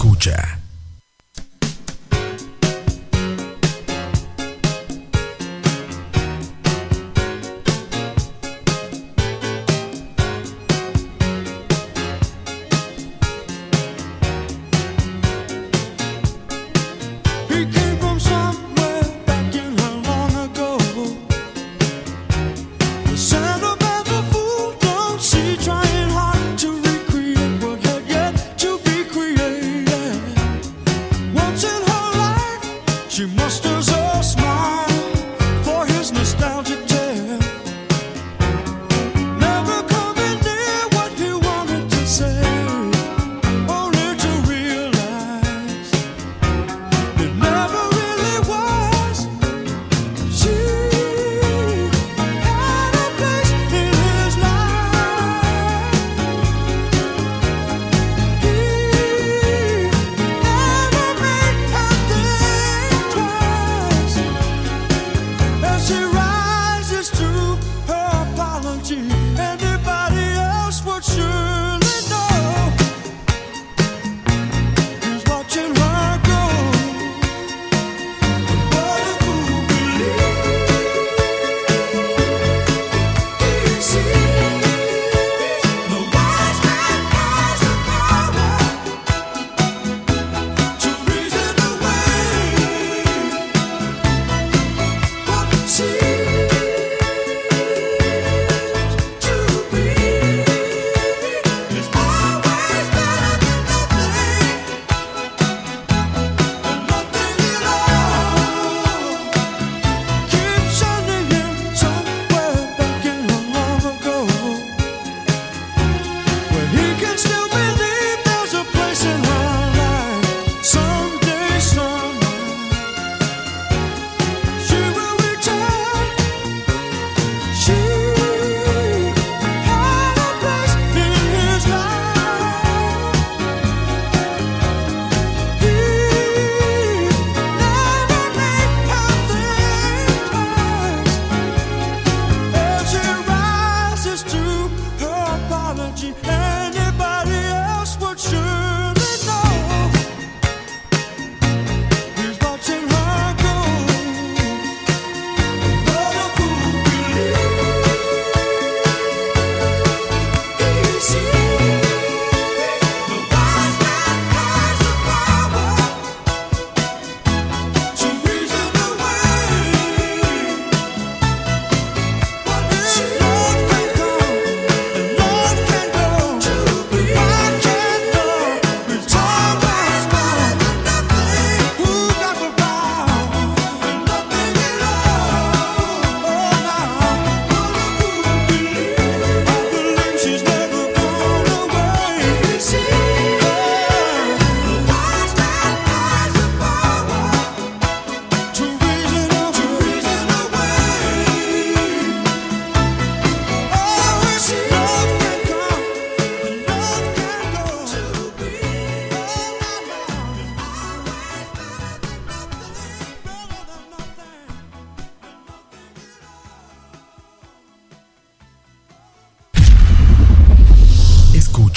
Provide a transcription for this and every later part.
Escucha.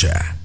Escucha.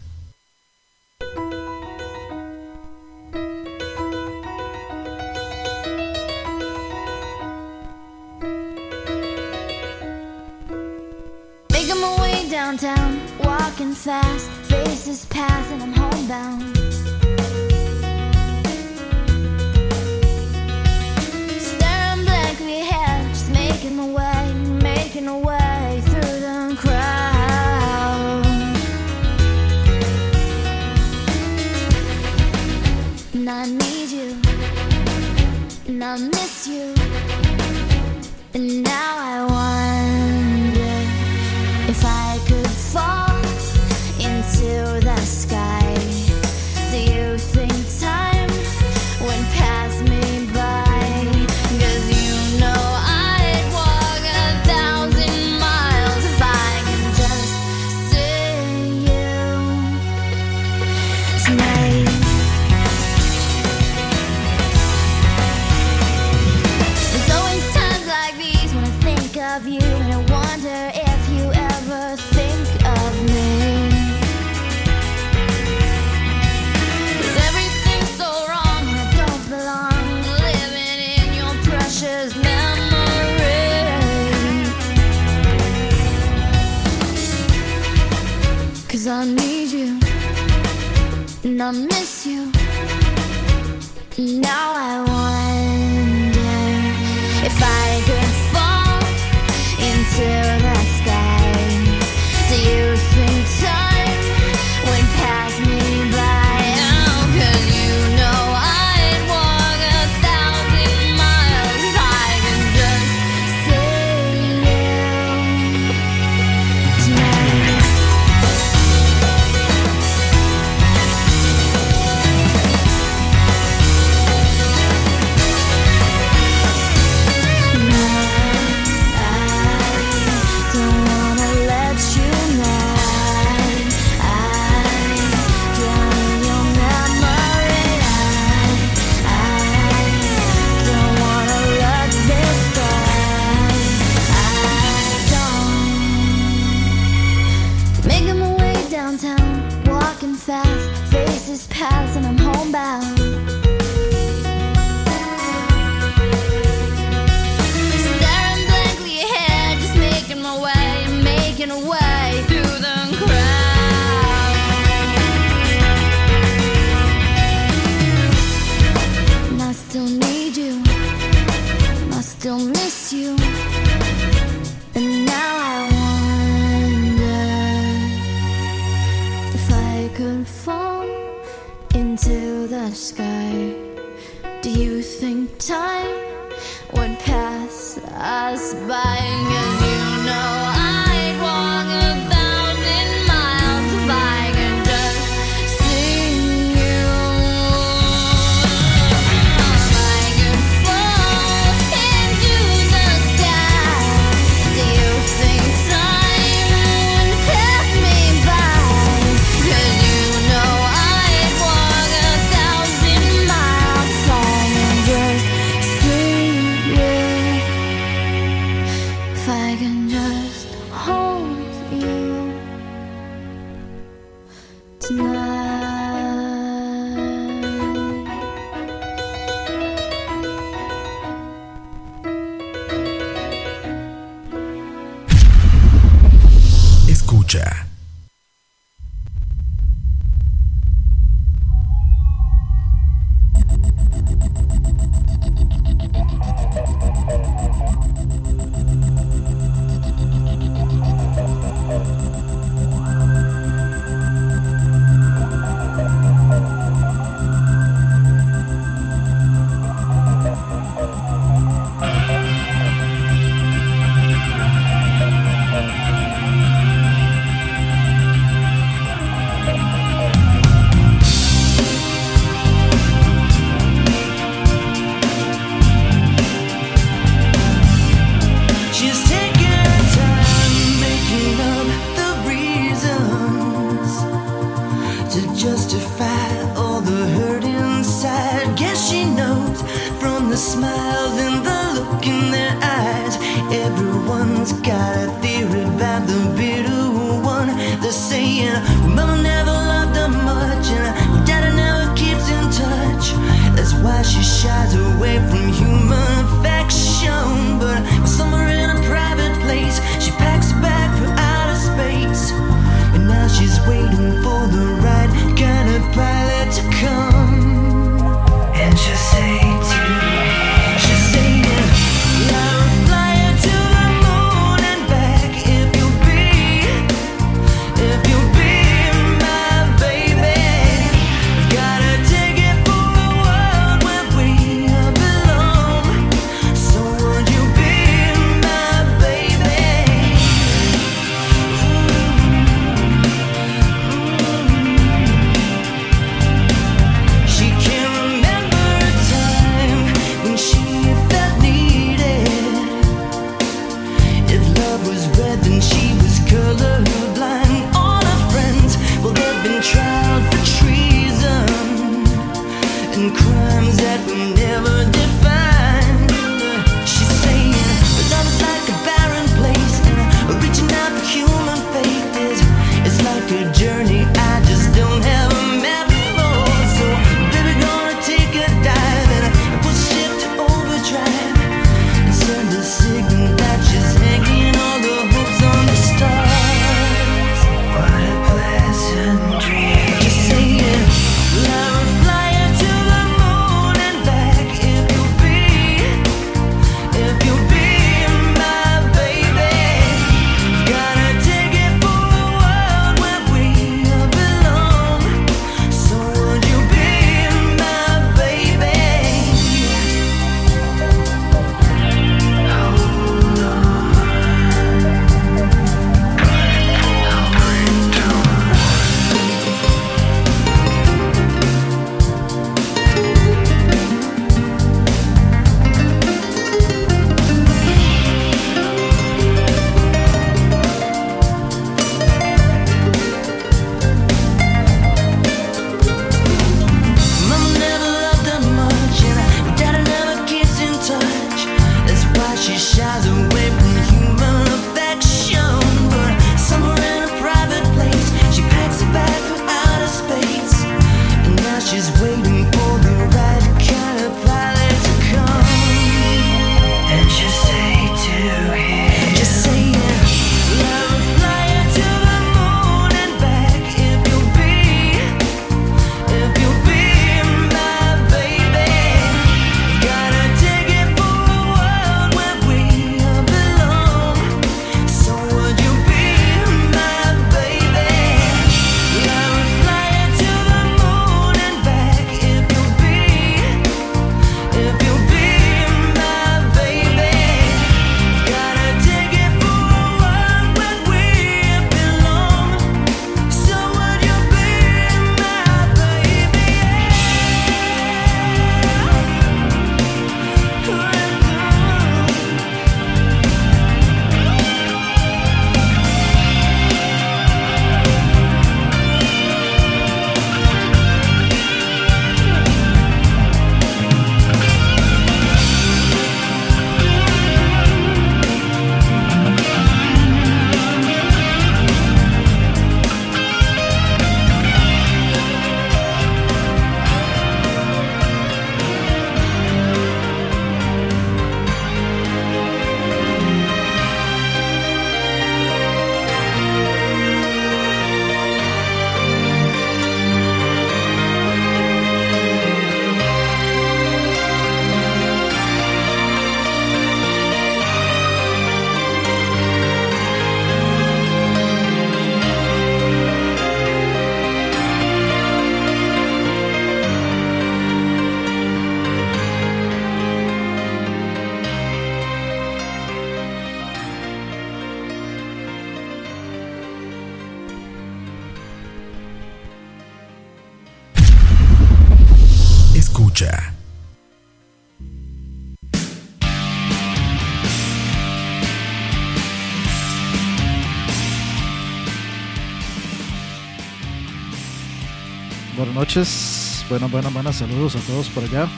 Noches, buenas, buenas, buenas. Saludos a todos por allá.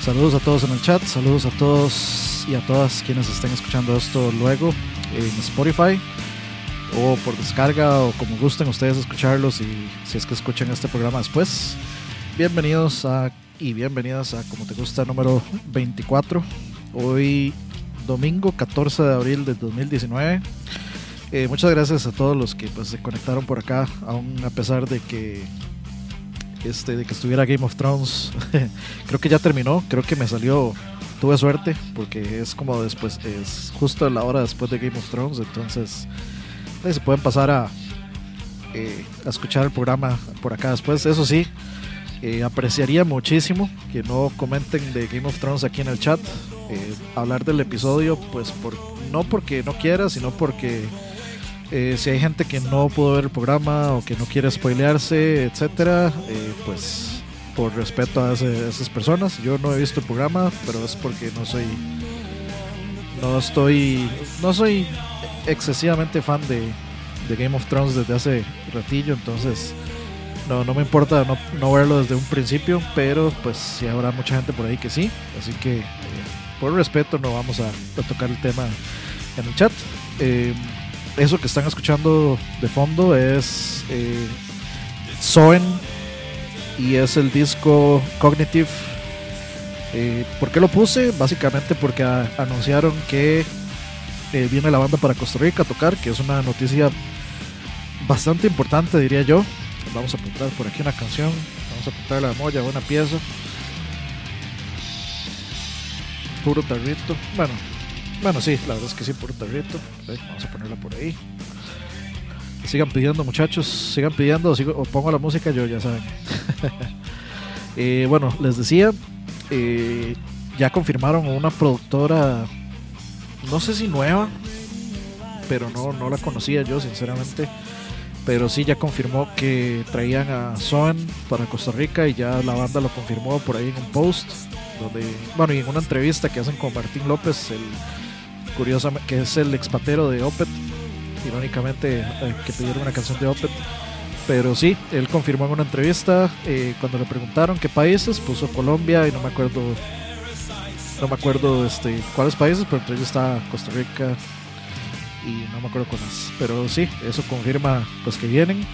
Saludos a todos en el chat. Saludos a todos y a todas quienes estén escuchando esto luego en Spotify o por descarga o como gusten ustedes escucharlos y si es que escuchan este programa después. Bienvenidos a y bienvenidas a Como Te Gusta número 24. Hoy domingo 14 de abril del 2019. Eh, muchas gracias a todos los que pues, se conectaron por acá, aún a pesar de que este, de que estuviera Game of Thrones. creo que ya terminó, creo que me salió, tuve suerte, porque es como después, es justo la hora después de Game of Thrones, entonces eh, se pueden pasar a, eh, a escuchar el programa por acá después. Eso sí, eh, apreciaría muchísimo que no comenten de Game of Thrones aquí en el chat. Eh, hablar del episodio, pues por, no porque no quiera, sino porque eh, si hay gente que no pudo ver el programa o que no quiere spoilearse, etcétera, eh, pues por respeto a, esas personas. Yo no he visto el programa, pero es porque no soy, no estoy, no soy excesivamente fan de, Game of Thrones desde hace ratillo, entonces no, no me importa no, no verlo desde un principio, pero pues sí habrá mucha gente por ahí que sí, así que eh, por respeto no vamos a, a tocar el tema en el chat. Eso que están escuchando de fondo es eh, Soen y es el disco Cognitive. Eh, ¿Por qué lo puse? Básicamente porque anunciaron que eh, viene la banda para Costa Rica a tocar, que es una noticia bastante importante, diría yo. Vamos a apuntar por aquí una canción, vamos a apuntar la molla, una pieza. Puro tarrito. Bueno, bueno, sí, la verdad es que sí, puro tarrito. Ok, Vamos a ponerla por ahí. Sigan pidiendo, muchachos, sigan pidiendo sigo- o pongo la música, yo ya saben. Eh, bueno, les decía, eh, ya confirmaron una productora, no sé si nueva, pero no, no la conocía yo, sinceramente. Pero sí, ya confirmó que traían a Soen para Costa Rica y ya la banda lo confirmó por ahí en un post. Donde, bueno, y en una entrevista que hacen con Martín López, el curiosamente, que es el expatero de Opet, irónicamente, eh, que pidieron una canción de Opet. Pero sí, él confirmó en una entrevista, eh, cuando le preguntaron qué países, puso Colombia y no me acuerdo, no me acuerdo este, cuáles países, pero entre ellos está Costa Rica y no me acuerdo cuáles. Pero sí, eso confirma pues que vienen.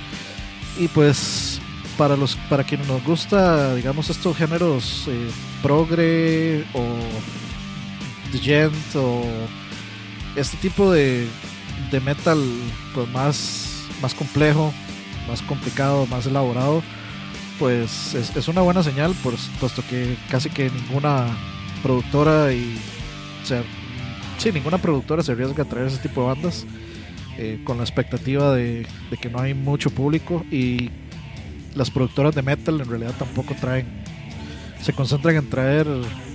Y pues para los para quienes nos gusta, digamos, estos géneros eh, progre o gent o este tipo de, de metal pues más, más complejo, más complicado, más elaborado, pues es, es una buena señal, puesto que casi que ninguna productora y o ninguna productora se arriesga a traer ese tipo de bandas eh, con la expectativa de que no hay mucho público y las productoras de metal en realidad tampoco traen, se concentran en traer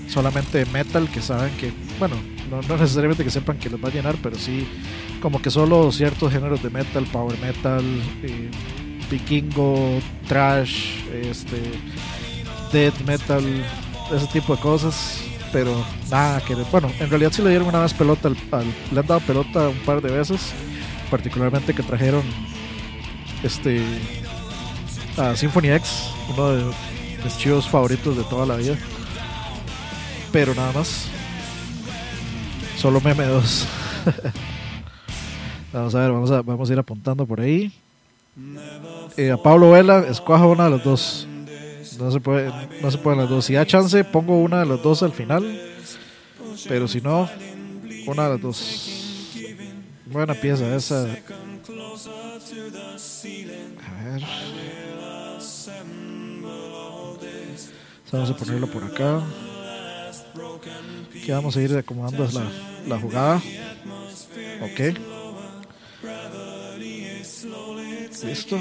solamente metal que saben que, bueno, no, necesariamente que sepan que les va a llenar, pero sí como que solo ciertos géneros de metal, power metal, eh, vikingo, trash, este, death metal, ese tipo de cosas, pero nada que bueno, en realidad sí le dieron una vez pelota al, al- le han dado pelota un par de veces, particularmente que trajeron este a Symphony X, uno de mis chivos favoritos de toda la vida. Pero nada más. Solo meme 2. vamos a ver, vamos a, vamos a ir apuntando por ahí. Eh, a Pablo Vela, escoja una de las dos. No se puede, no se pueden las dos. Si da chance, pongo una de las dos al final. Pero si no, una de las dos. Buena pieza esa. A ver. Vamos a ponerlo por acá. Que vamos a ir acomodando la, jugada. Ok. Listo.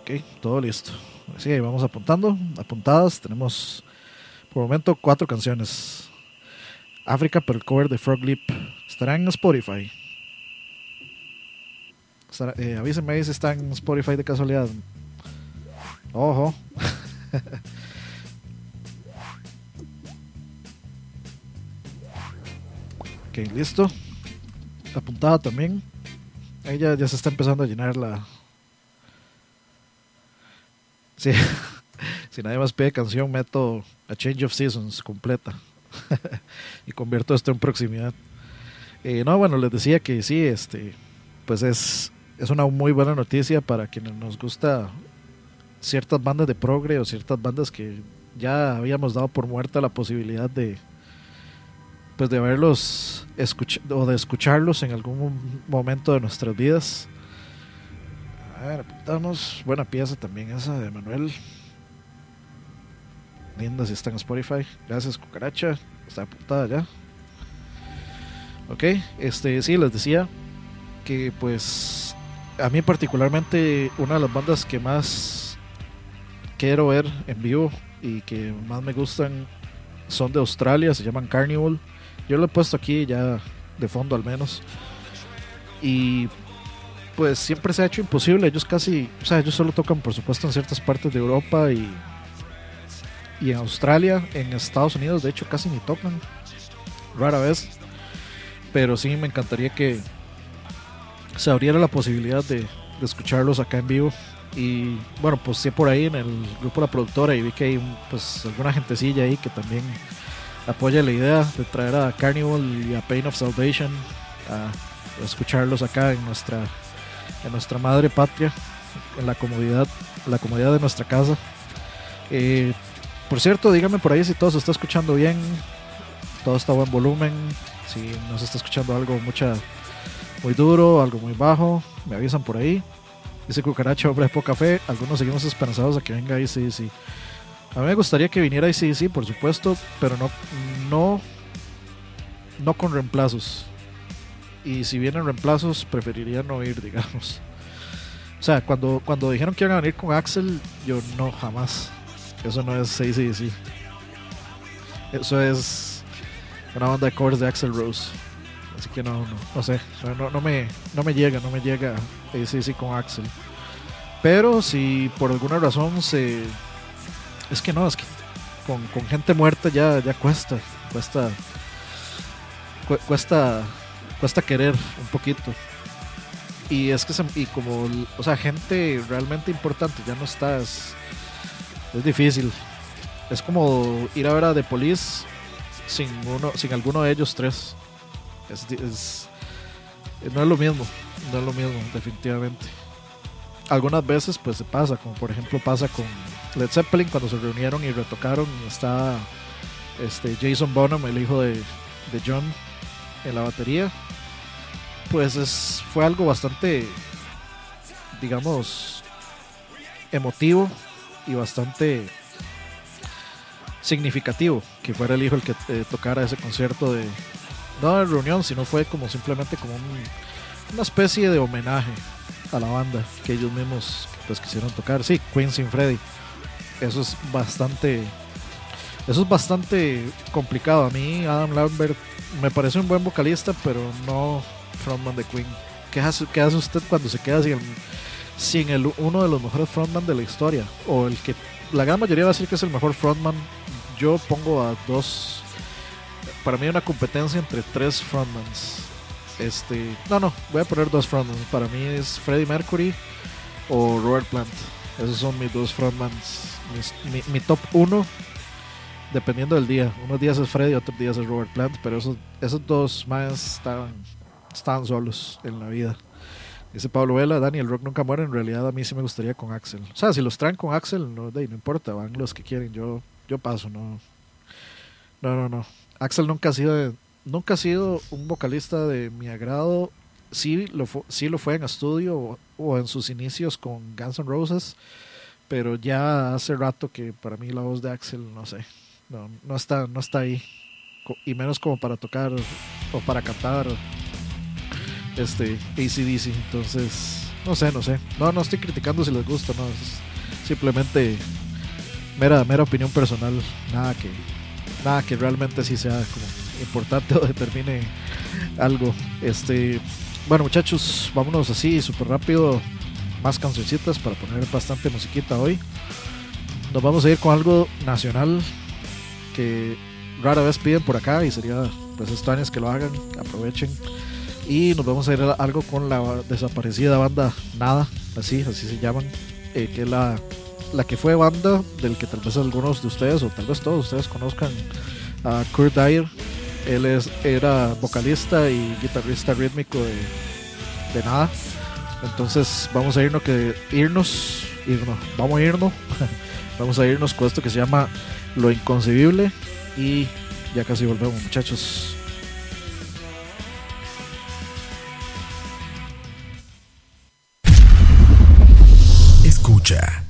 Ok, todo listo. Así ahí vamos apuntando. Apuntadas. Tenemos por el momento cuatro canciones. África, pero el cover de Frog Leap estará en Spotify. Eh, avísenme si está en Spotify de casualidad. Ojo. ok, listo. Apuntada también. Ahí ya, ya se está empezando a llenar la. Sí. si nadie más pide canción, meto a Change of Seasons completa. y convierto esto en proximidad. Eh, no, bueno, les decía que sí, este, pues es, es una muy buena noticia para quienes nos gusta ciertas bandas de progre o ciertas bandas que ya habíamos dado por muerta la posibilidad de pues de verlos o de escucharlos en algún momento de nuestras vidas. A ver, apuntamos. Buena pieza también esa de Manuel. Linda si está en Spotify. Gracias, Cucaracha. Está apuntada ya. Ok, este sí, les decía que pues a mí particularmente una de las bandas que más quiero ver en vivo y que más me gustan son de Australia, se llaman Carnival. Yo lo he puesto aquí ya de fondo al menos. Y pues siempre se ha hecho imposible. Ellos casi, o sea, ellos solo tocan por supuesto en ciertas partes de Europa y, y en Australia, en Estados Unidos de hecho casi ni tocan. Rara vez. Pero sí me encantaría que se abriera la posibilidad de, de escucharlos acá en vivo. Y bueno, pues sí por ahí en el grupo de la productora y vi que hay pues alguna gentecilla ahí que también apoya la idea de traer a Carnival y a Pain of Salvation a, escucharlos acá en nuestra en nuestra madre patria, en la comodidad, la comodidad de nuestra casa. Eh, por cierto, díganme por ahí si todo se está escuchando bien, todo está a buen volumen, si no se está escuchando algo mucha, muy duro, algo muy bajo, me avisan por ahí. Dice Cucaracha, hombre de poca fe, algunos seguimos esperanzados a que venga sí. A mí me gustaría que viniera sí, por supuesto, pero no, no, no con reemplazos. Y si vienen reemplazos, preferiría no ir, digamos. O sea, cuando, cuando dijeron que iban a venir con Axel, yo no, jamás. Eso no es ACDC. Eso es una banda de covers de Axel Rose. Así que no, no, no sé. No, me, no me llega, no me llega ACDC con Axel. Pero si por alguna razón se. Es que no, es que con, con gente muerta ya, ya cuesta. Cuesta. cu- Cuesta. Cuesta querer un poquito. Y es que se- y como o sea, gente realmente importante ya no está, es, es difícil. Es como ir a ver a The Police sin uno, sin alguno de ellos tres. Es- no es lo mismo, no es lo mismo, definitivamente. Algunas veces pues se pasa, como por ejemplo pasa con Led Zeppelin cuando se reunieron y retocaron y está este Jason Bonham, el hijo de, de John, en la batería. Pues es, fue algo bastante, digamos, emotivo y bastante significativo que fuera el hijo el que eh, tocara ese concierto de no de reunión sino fue como simplemente como un- una especie de homenaje a la banda que ellos mismos pues quisieron tocar. Sí Queen sin Freddy. Eso es bastante eso es bastante complicado. A mí Adam Lambert me parece un buen vocalista pero no frontman de Queen. ¿qué hace, qué hace usted cuando se queda sin, sin el, uno de los mejores frontman de la historia o el que la gran mayoría va a decir que es el mejor frontman. Yo pongo a dos. Para mí una competencia entre tres frontmans. Este, no, no, voy a poner dos frontmans. Para mí es Freddie Mercury o Robert Plant. Esos son mis dos frontmans. Mi, top uno, dependiendo del día. Unos días es Freddie, otros días es Robert Plant. Pero esos, esos dos más estaban, estaban solos en la vida. Dice Pablo Vela, Dani, el rock nunca muere. En realidad a mí sí me gustaría con Axel. O sea, si los traen con Axel, no, de no importa, van los que quieren. Yo, yo paso, no. No, no, no. Axel nunca ha sido, nunca ha sido un vocalista de mi agrado. Sí lo, sí lo fue en estudio o, en sus inicios con Guns N' Roses, pero ya hace rato que para mí la voz de Axel, no sé, no, no está, no está ahí. Y menos como para tocar o para cantar este ACDC. Entonces, no sé, no sé. No, no estoy criticando si les gusta, no. Es simplemente mera, mera opinión personal. Nada que, nada que realmente sí sea como importante o determine algo. Este, Bueno, muchachos, vámonos así súper rápido. Más cancioncitas para poner bastante musiquita hoy. Nos vamos a ir con algo nacional que rara vez piden por acá y sería pues extraños que lo hagan, aprovechen. Y nos vamos a ir a algo con la desaparecida banda Nada, así, así se llaman, eh, que es la, la que fue banda del que tal vez algunos de ustedes o tal vez todos ustedes conozcan a Kurt Dyer. Él es, era vocalista y guitarrista rítmico de, de Nada. Entonces vamos a irnos que irnos, irnos, vamos a irnos, vamos a irnos con esto que se llama Lo Inconcebible y ya casi volvemos muchachos. Escucha.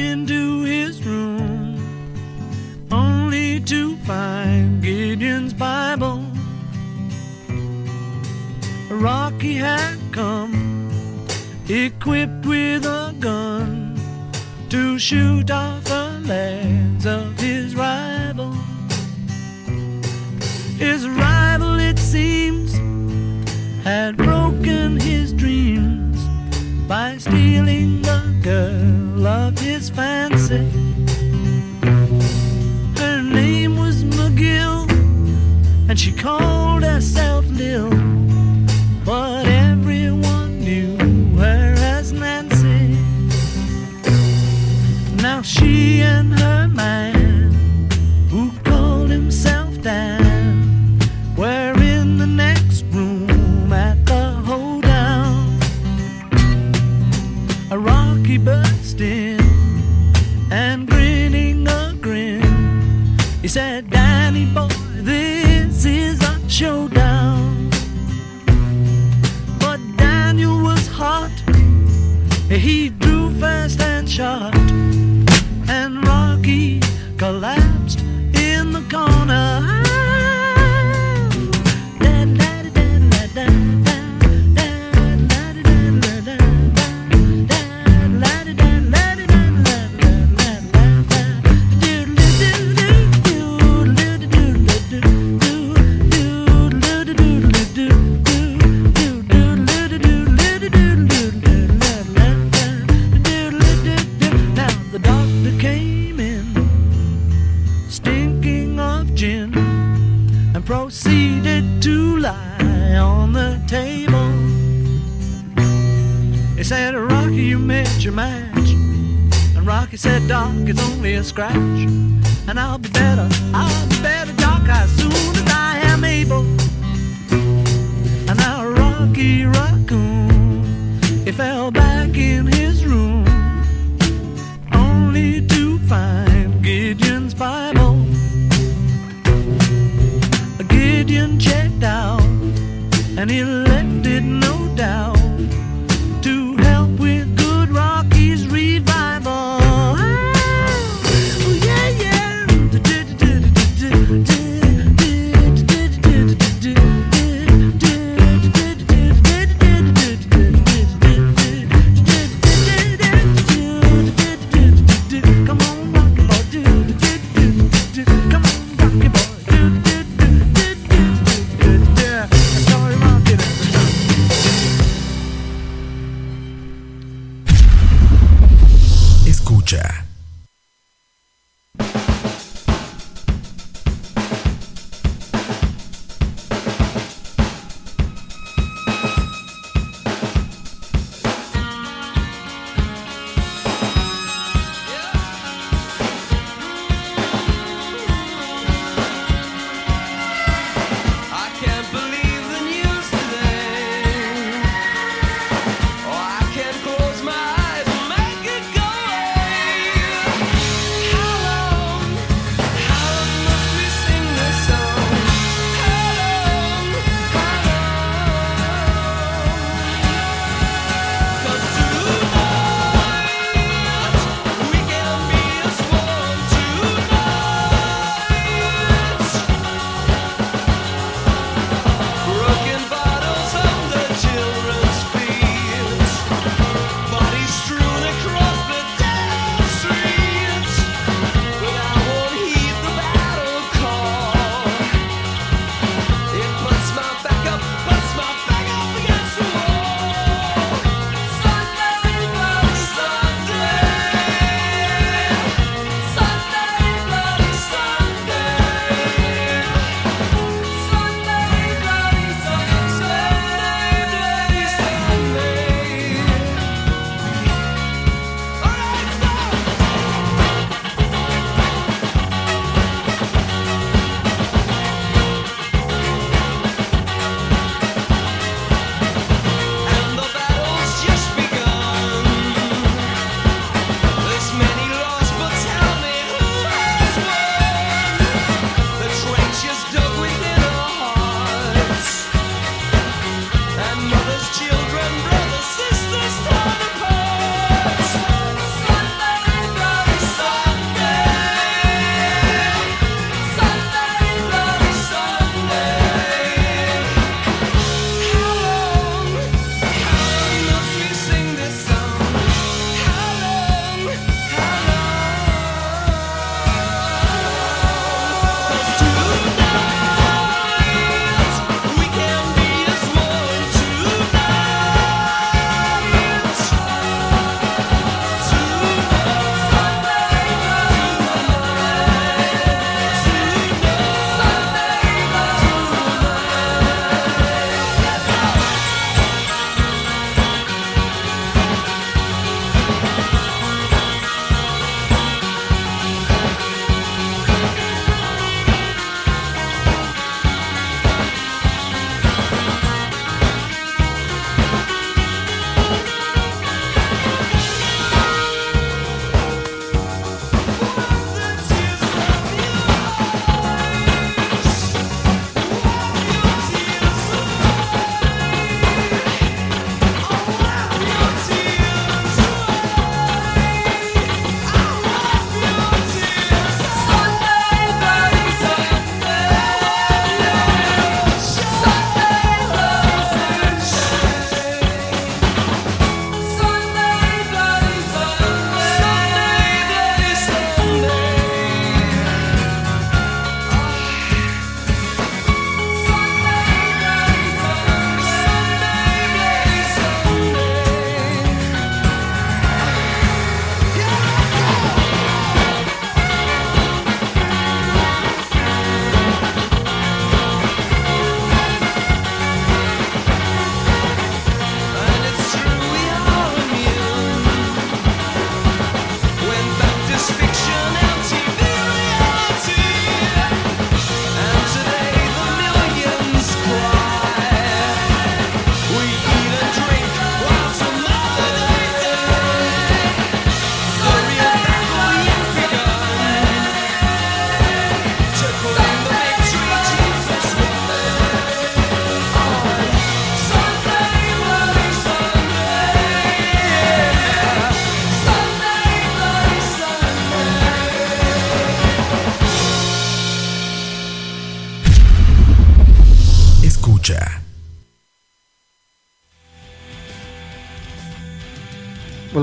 come.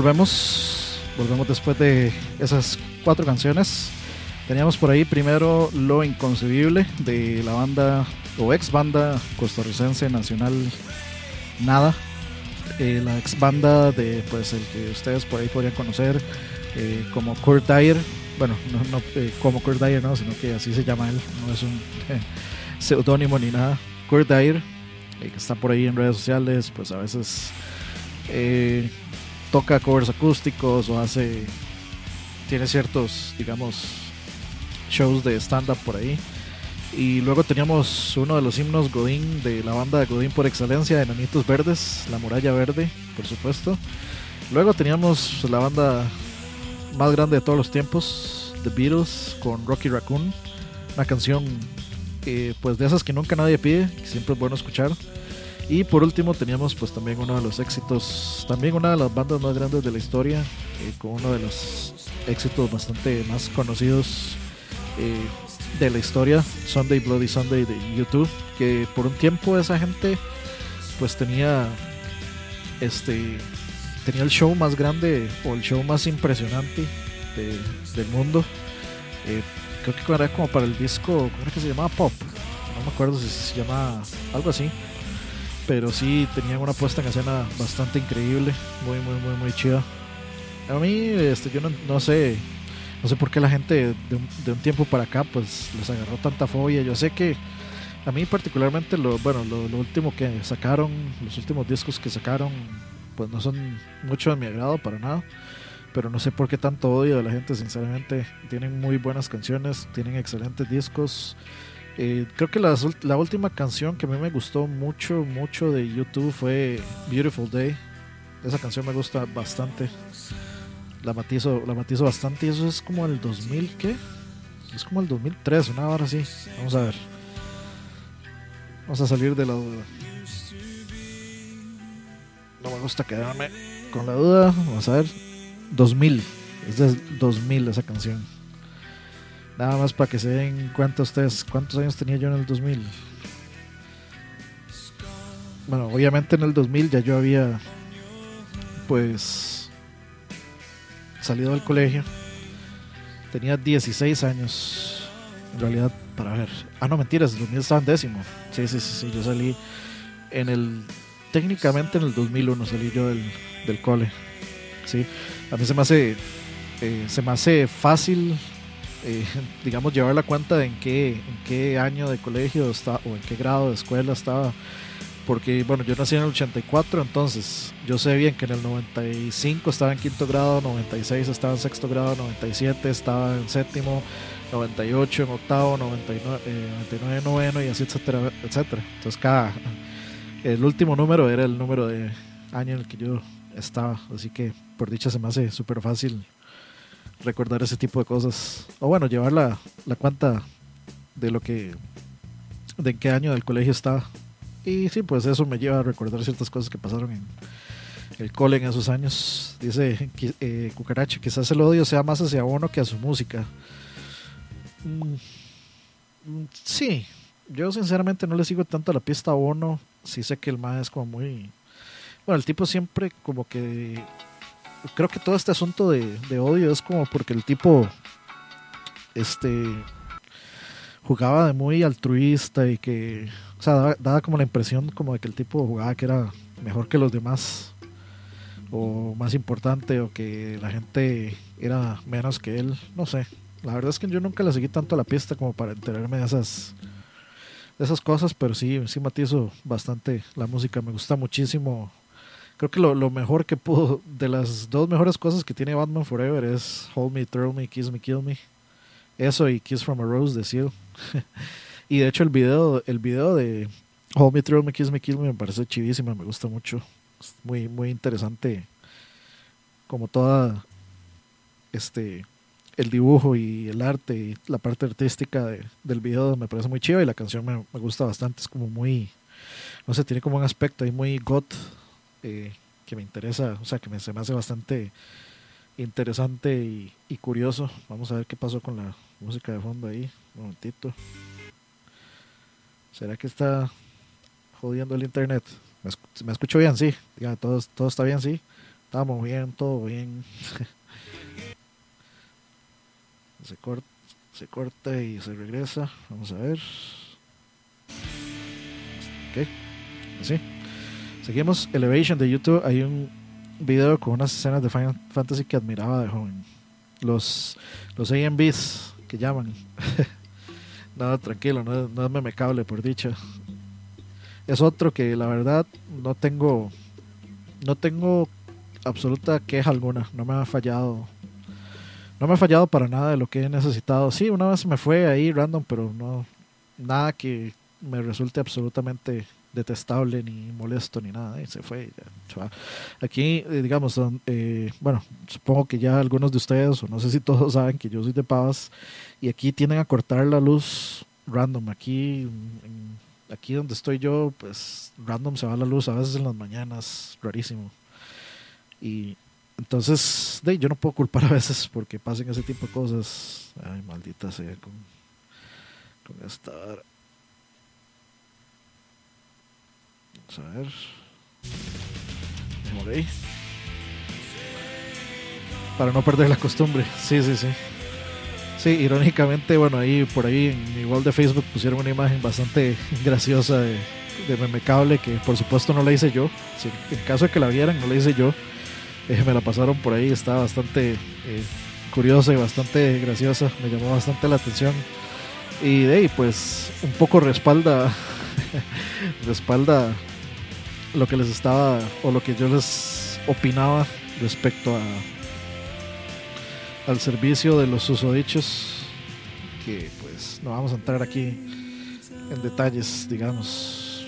Volvemos. Volvemos después de esas cuatro canciones. Teníamos por ahí primero Lo Inconcebible de la banda o ex banda costarricense nacional Nada. Eh, la ex banda de pues el que ustedes por ahí podrían conocer eh, como Kurt Dyer. Bueno, no, no, eh, como Kurt Dyer, no, sino que así se llama él. No es un seudónimo ni nada. Kurt Dyer, que está por ahí en redes sociales, pues a veces toca covers acústicos o hace tiene ciertos digamos shows de stand up por ahí. Y luego teníamos uno de los himnos Godín de la banda de Godín por excelencia Enanitos Verdes La Muralla Verde por supuesto. Luego teníamos la banda más grande de todos los tiempos The Beatles con Rocky Raccoon. Una canción eh, pues de esas que nunca nadie pide que siempre es bueno escuchar y por último teníamos pues también uno de los éxitos, también una de las bandas más grandes de la historia, eh, con uno de los éxitos bastante más conocidos eh, de la historia, Sunday Bloody Sunday de YouTube, que por un tiempo esa gente pues tenía este tenía el show más grande o el show más impresionante de- del mundo. Eh, creo que era como para el disco, ¿cómo era que se llamaba? Pop. No me acuerdo si se llama algo así pero sí tenían una puesta en escena bastante increíble, muy muy muy muy chida. A mí este yo no, no sé no sé por qué la gente de un, de un tiempo para acá pues les agarró tanta fobia. Yo sé que a mí particularmente lo bueno, lo, lo último que sacaron, los últimos discos que sacaron pues no son mucho de mi agrado para nada. Pero no sé por qué tanto odio de la gente, sinceramente. Tienen muy buenas canciones, tienen excelentes discos. Eh, creo que ult- la última canción que a mí me gustó mucho, mucho de YouTube fue Beautiful Day. Esa canción me gusta bastante. La matizo, la matizo bastante y eso es como el 2000, ¿qué? Es como el 2003, una hora así. Vamos a ver. Vamos a salir de la duda. No me gusta quedarme con la duda. Vamos a ver. 2000. Es del 2000 esa canción. Nada más para que se den cuenta ustedes cuántos años tenía yo en el 2000. Bueno, obviamente en el 2000 ya yo había pues salido del colegio. Tenía 16 años. En realidad, para ver. Ah, no, mentiras, el 2000 estaba en décimo. Sí, sí, sí, sí. Yo salí en el. Técnicamente en el 2001 salí yo del, del cole. Sí. A mí se me hace. eh, se me hace fácil eh, digamos, llevar la cuenta de en qué, en qué año de colegio está o en qué grado de escuela estaba. Porque, bueno, yo nací en el 84, entonces yo sé bien que en el 95 estaba en quinto grado, 96 estaba en sexto grado, 97 estaba en séptimo, 98 en octavo, 99, eh, 99 en noveno y así, etcétera, etcétera. Entonces, cada. El último número era el número de año en el que yo estaba. Así que, por dicha, se me hace súper fácil recordar ese tipo de cosas. O bueno, llevar la, la cuenta de lo que. de en qué año del colegio estaba. Y sí, pues eso me lleva a recordar ciertas cosas que pasaron en el cole en esos años. Dice eh, Cucaracho, quizás el odio sea más hacia Bono que a su música. Mm, mm, sí, yo sinceramente no le sigo tanto la pista a Bono. Sí sé que el más es como muy... Bueno, el tipo siempre como que creo que todo este asunto de, de odio es como porque el tipo este jugaba de muy altruista y que o sea daba, como la impresión como de que el tipo jugaba que era mejor que los demás o más importante o que la gente era menos que él no sé. La verdad es que yo nunca le seguí tanto a la pista como para enterarme de esas de esas cosas pero sí sí matizo bastante la música. Me gusta muchísimo creo que lo, lo mejor que pudo, de las dos mejores cosas que tiene Batman Forever es Hold Me, Thrill Me, Kiss Me, Kill Me. Eso y Kiss from a Rose de Seal. y de hecho el video, el video de Hold Me, Thrill Me, Kiss Me, Kill Me me parece chivísima, me gusta mucho. Es muy, muy interesante como toda este el dibujo y el arte y la parte artística de- del video me parece muy chiva y la canción me, me gusta bastante, es como muy no sé, tiene como un aspecto ahí muy goth eh, que me interesa, o sea, que me, se me hace bastante interesante y, curioso. Vamos a ver qué pasó con la música de fondo ahí. Un momentito. ¿Será que está jodiendo el internet? ¿Me, escu- me escucho bien? Sí. Ya, todo, todo está bien, sí. Estamos bien, todo bien. se, corta, se corta y se regresa. Vamos a ver. Ok, así. Seguimos Elevation de YouTube. Hay un video con unas escenas de Final Fantasy que admiraba de joven. Los, los AMVs que llaman. no, tranquilo, no, no es cable, por dicho. Es otro que la verdad no tengo. No tengo absoluta queja alguna. No me ha fallado. No me ha fallado para nada de lo que he necesitado. Sí, una vez me fue ahí random, pero no. Nada que me resulte absolutamente detestable ni molesto ni nada. Y se fue. ya. Aquí, eh, digamos, eh, bueno, supongo que ya algunos de ustedes, o no sé si todos saben que yo soy de Pavas, y aquí tienden a cortar la luz random. Aquí, aquí donde estoy yo, pues random se va la luz a veces en las mañanas, rarísimo. Y entonces, de, yo no puedo culpar a veces porque pasen ese tipo de cosas. Ay, maldita sea con, con esta. vara. Vamos a ver. Ahí. Para no perder la costumbre. Sí, sí, sí. Sí, irónicamente, bueno, ahí por ahí en mi wall de Facebook pusieron una imagen bastante graciosa de, de meme cable que por supuesto no la hice yo. En caso de que la vieran, no la hice yo. Eh, me la pasaron por ahí, estaba bastante eh, curiosa y bastante graciosa, me llamó bastante la atención. Y de ahí, pues, un poco respalda, respalda lo que les estaba, o lo que yo les opinaba respecto a al servicio de los susodichos, que pues no vamos a entrar aquí en detalles, digamos.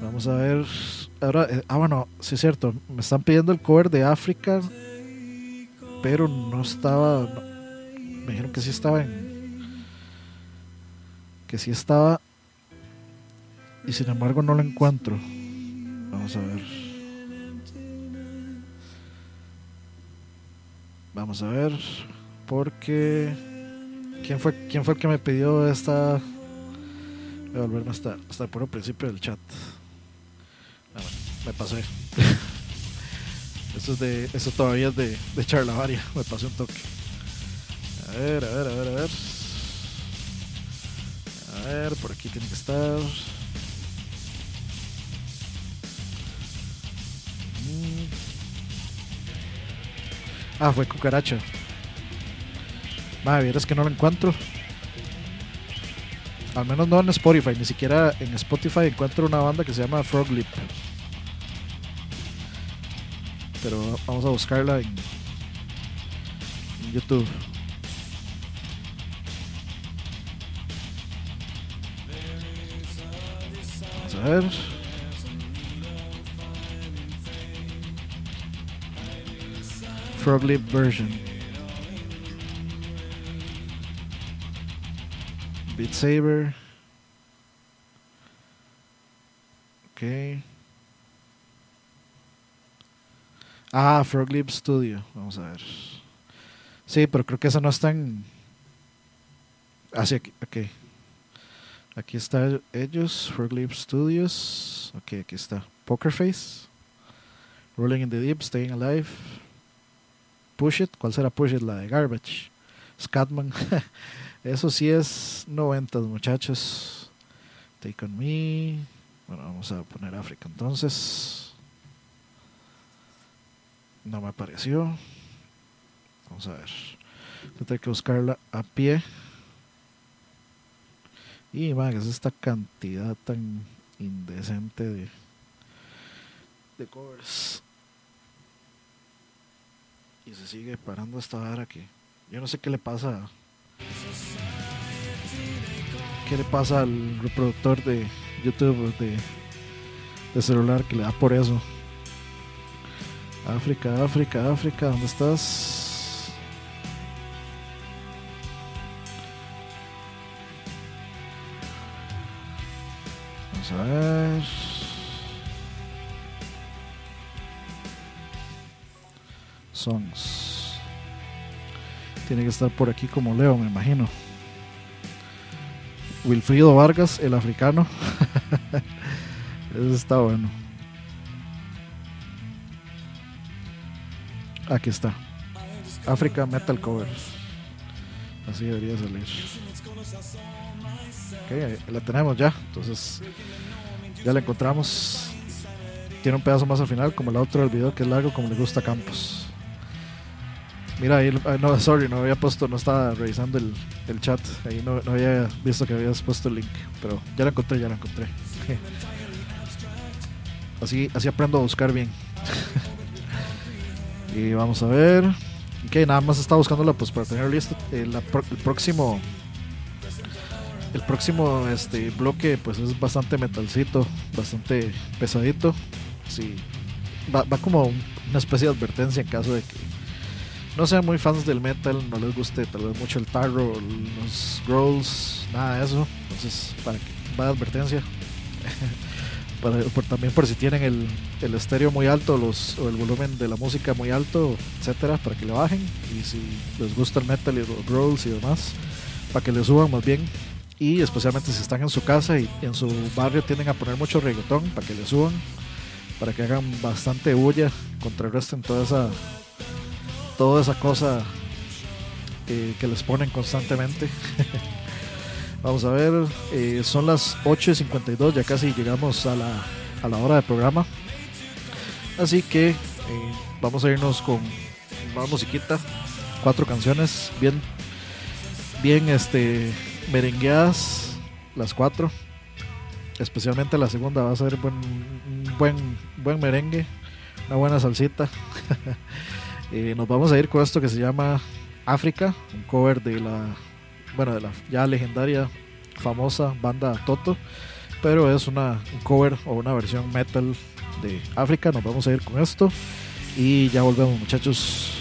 Vamos a ver. Ahora, eh, ah, bueno, sí es cierto. Me están pidiendo el cover de África, pero no estaba. me dijeron que sí estaba en. Que sí estaba. Y sin embargo no lo encuentro. Vamos a ver. Vamos a ver. Porque. ¿Quién fue, quién fue el que me pidió esta. Voy a volverme hasta, hasta el puro principio del chat. Ah, bueno, me pasé. Eso, es de, eso todavía es de, de charlavaria. Me pasé un toque. A ver, a ver, a ver, a ver. A ver, por aquí tiene que estar. Ah, fue cucaracha. Madre, vieras que no lo encuentro. Al menos no en Spotify, ni siquiera en Spotify encuentro una banda que se llama Frog Lip. Pero vamos a buscarla en, en YouTube. Vamos a ver. Lip version. Beat Saber. Ok. Ah, Frog Lip Studio. Vamos a ver. Sí, pero creo que esa no está en. Ah, sí, aquí. ok. Aquí está ellos, Frog Lip Studios. Ok, aquí está. Poker Face. Rolling in the Deep, Staying Alive. Push It. ¿Cuál será Push It? La de Garbage. Scatman. Eso sí es 90, muchachos. Take on Me. Bueno, vamos a poner África entonces. No me apareció. Vamos a ver. Voy a tener que buscarla a pie. Y man, es esta cantidad tan indecente de, de covers. Y se sigue parando esta vara que yo no sé qué le pasa. ¿Qué le pasa al reproductor de YouTube de, de celular que le da por eso? África, África, África, ¿dónde estás? Vamos a ver. Songs. Tiene que estar por aquí como Leo, me imagino. Wilfrido Vargas, el africano. Eso está bueno. Aquí está. África Metal Cover. Así debería salir. La tenemos ya. Entonces, ya la encontramos. Tiene un pedazo más al final, como el otro del video, que es largo, como le gusta a Campos. Mira, ahí, ah, no, sorry, no había puesto, no estaba revisando el, el chat. Ahí no, no había visto que habías puesto el link. Pero ya la encontré, ya la encontré. Así, así aprendo a buscar bien. y vamos a ver. Ok, nada más estaba buscándola pues para tener listo. Eh, la pro- el próximo. El próximo este bloque pues es bastante metalcito, bastante pesadito. Sí. Va, va como un- una especie de advertencia en caso de que no sean muy fans del metal, no les guste tal vez mucho el tarro, los growls, nada de eso. Entonces, para que va advertencia. Para- también por si tienen el, el estéreo muy alto los, o el volumen de la música muy alto, etcétera, para que le bajen. Y si les gusta el metal y los growls y demás, para que le suban más bien. Y especialmente si están en su casa y en su barrio tienden a poner mucho reggaetón, para que le suban, para que hagan bastante bulla, contrarresten toda esa, toda esa cosa eh, que les ponen constantemente. Vamos a ver, eh, son las 8.52, ya casi llegamos a la, a la hora del programa. Así que eh, vamos a irnos con una musiquita, cuatro canciones bien, bien este, merengueadas, las cuatro. Especialmente la segunda va a ser buen, buen, buen merengue, una buena salsita. Eh, nos vamos a ir con esto que se llama África, un cover de la bueno, de la ya legendaria, famosa banda Toto, pero es una un cover o una versión metal de África. Nos vamos a ir con esto y ya volvemos, muchachos.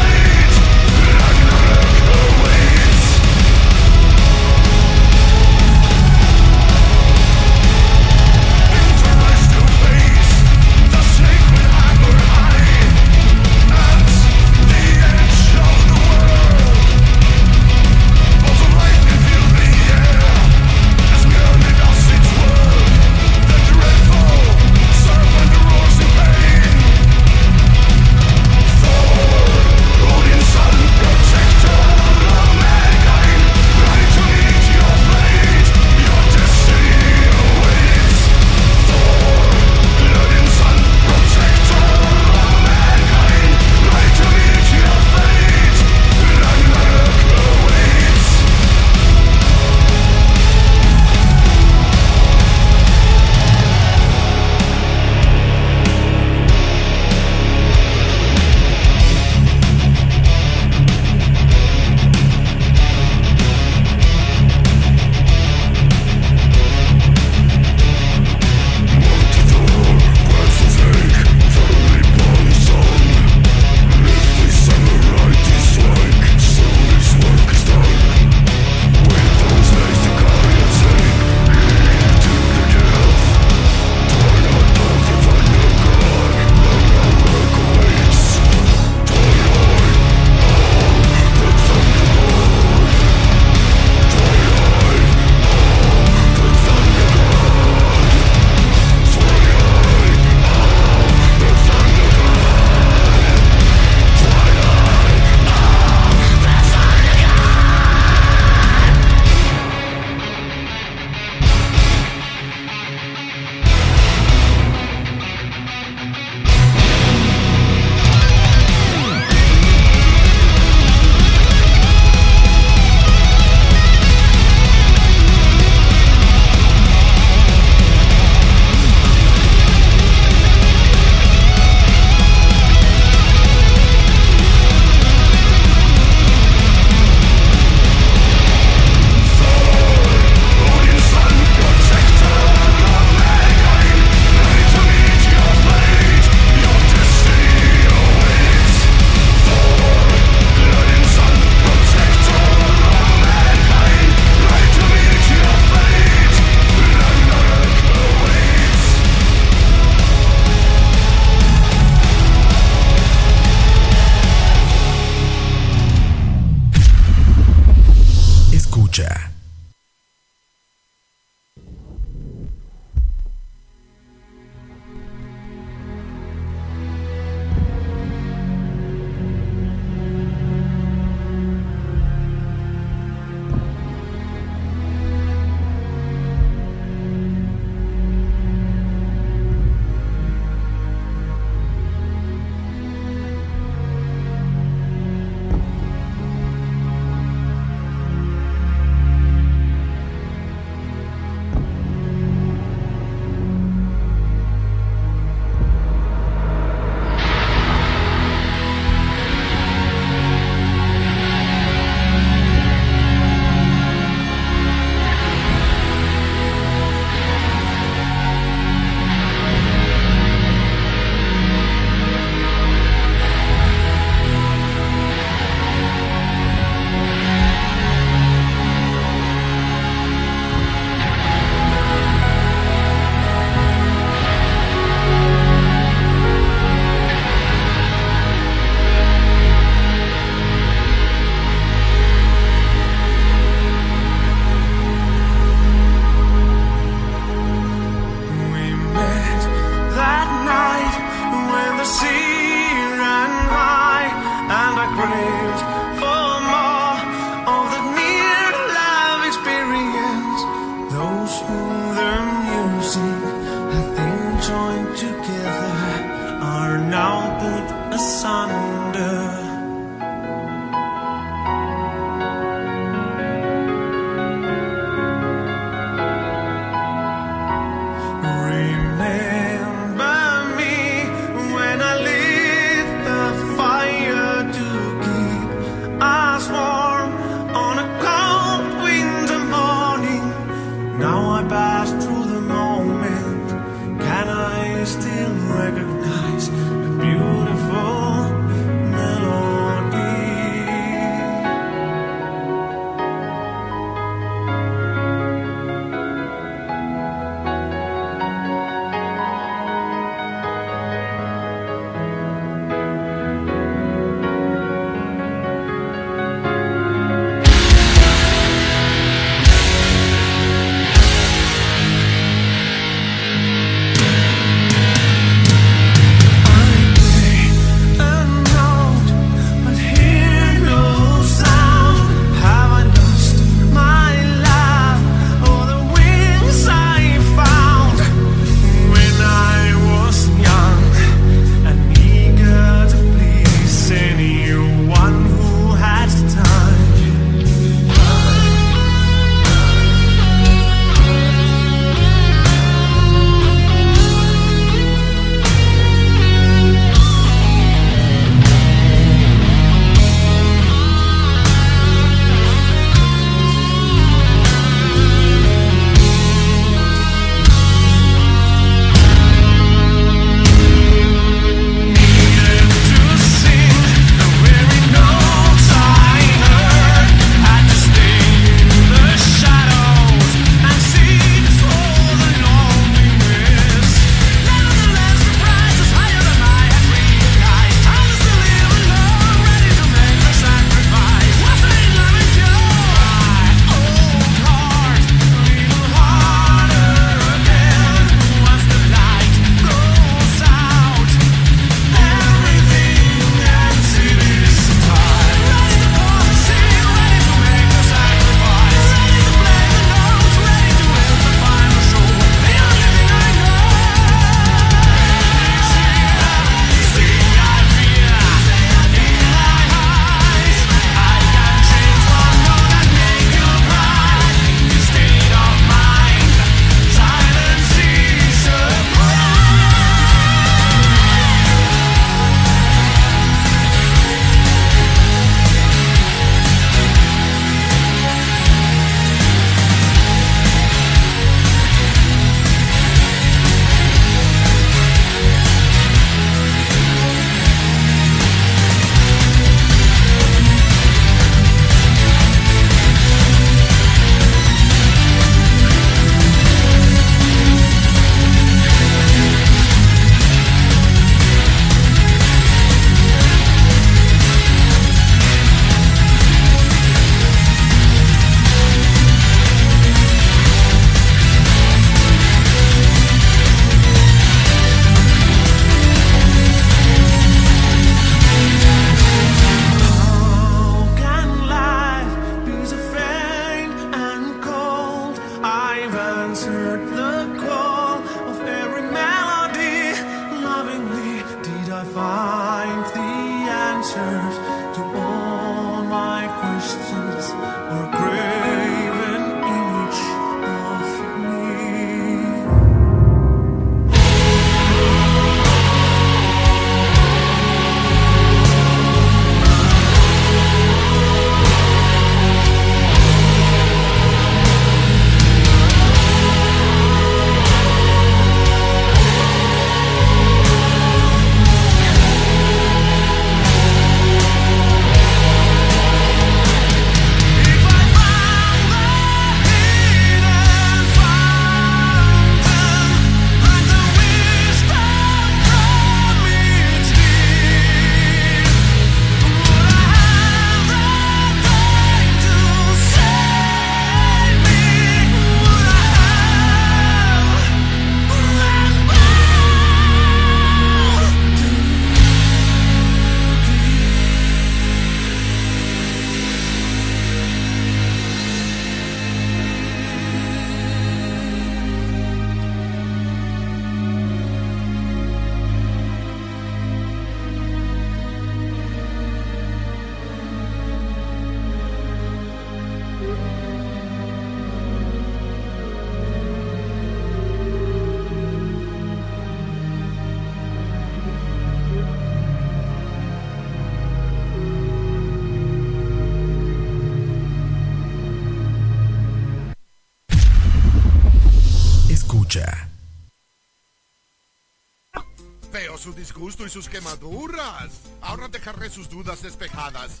Disgusto y sus quemaduras. Ahora dejaré sus dudas despejadas.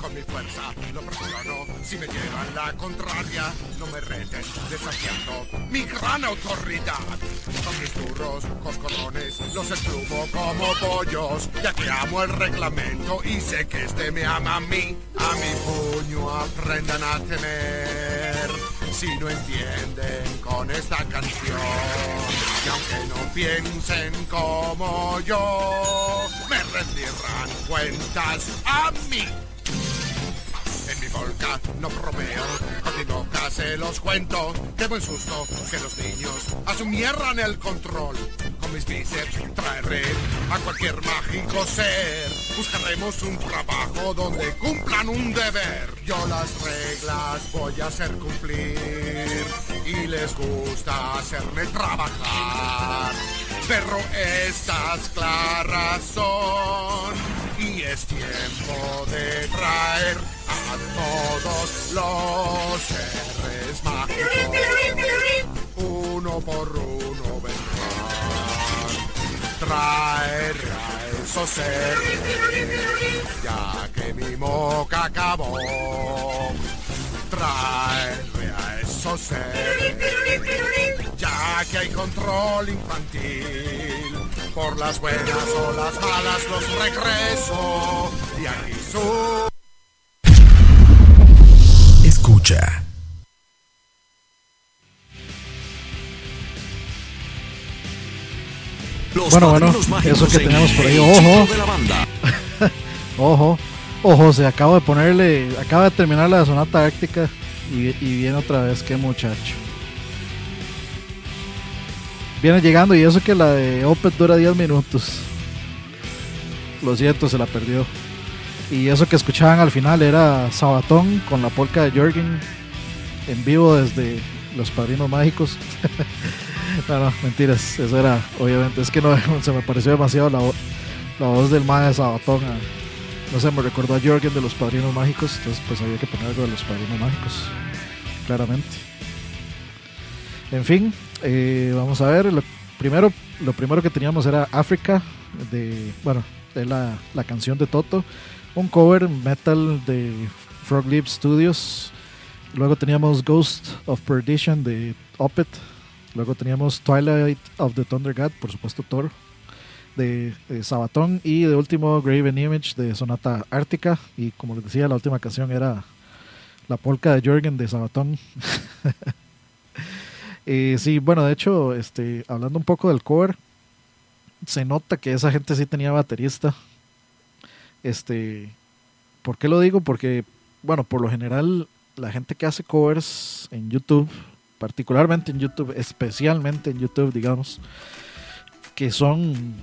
Con mi fuerza lo presiono. Si me llevan la contraria, no me reten, desafiando mi gran autoridad. Con mis turros, coscorrones, los esplumo como pollos. Ya que amo el reglamento y sé que este me ama a mí. A mi puño aprendan a temer. Si no entienden con esta canción, y aunque no piensen como yo, me rendirán cuentas a mí. No mi boca se los cuento. Qué buen susto que los niños asumieran el control. Con mis bíceps traeré a cualquier mágico ser. Buscaremos un trabajo donde cumplan un deber. Yo las reglas voy a hacer cumplir y les gusta hacerme trabajar. Pero estas claras son y es tiempo de traer a todos los seres mágicos. Uno por uno vendrán. Traer a esos seres, ya que mi moca acabó. Traerme a esos seres, ya que hay control infantil. Por las buenas o las malas los regreso. Y aquí su... Escucha. Los Bueno, bueno, eso que en tenemos por ahí, ojo. chico de la banda. Ojo, ojo, se acaba de ponerle, acaba de terminar la sonata ártica y, y viene otra vez, qué muchacho. Viene llegando y eso que la de Opet dura 10 minutos. Lo siento, se la perdió. Y eso que escuchaban al final era Sabatón con la polca de Jorgen en vivo desde Los Padrinos Mágicos. no, no, mentiras, eso era, obviamente, es que no se me pareció demasiado la, la voz del mae de Sabatón. a- no sé, me recordó a Jorgen de los Padrinos Mágicos, entonces pues había que poner algo de los Padrinos Mágicos, claramente. En fin, eh, vamos a ver, lo primero, lo primero que teníamos era África, de, bueno, de la, la canción de Toto, un cover metal de Frog Leap Studios, luego teníamos Ghost of Perdition de Opet, luego teníamos Twilight of the Thunder God, por supuesto Thor, de, de Sabatón y de último Graven Image de Sonata Ártica. Y como les decía la última canción era la polka de Jorgen de Sabatón Eh, sí bueno de hecho este hablando un poco del cover se nota que esa gente sí tenía baterista este ¿por qué lo digo? porque bueno por lo general la gente que hace covers en YouTube particularmente en YouTube especialmente en YouTube digamos que son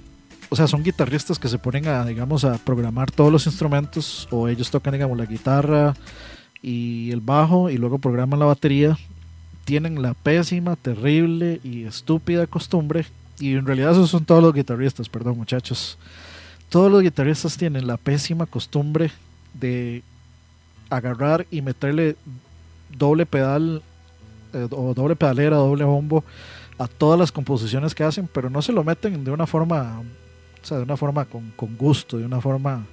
o sea, son guitarristas que se ponen a, digamos, a programar todos los instrumentos, o ellos tocan, digamos, la guitarra y el bajo, y luego programan la batería. Tienen la pésima, terrible y estúpida costumbre, y en realidad esos son todos los guitarristas, perdón muchachos. Todos los guitarristas tienen la pésima costumbre de agarrar y meterle doble pedal, eh, o doble pedalera, doble bombo a todas las composiciones que hacen, pero no se lo meten de una forma o sea, de una forma con, con gusto, de una forma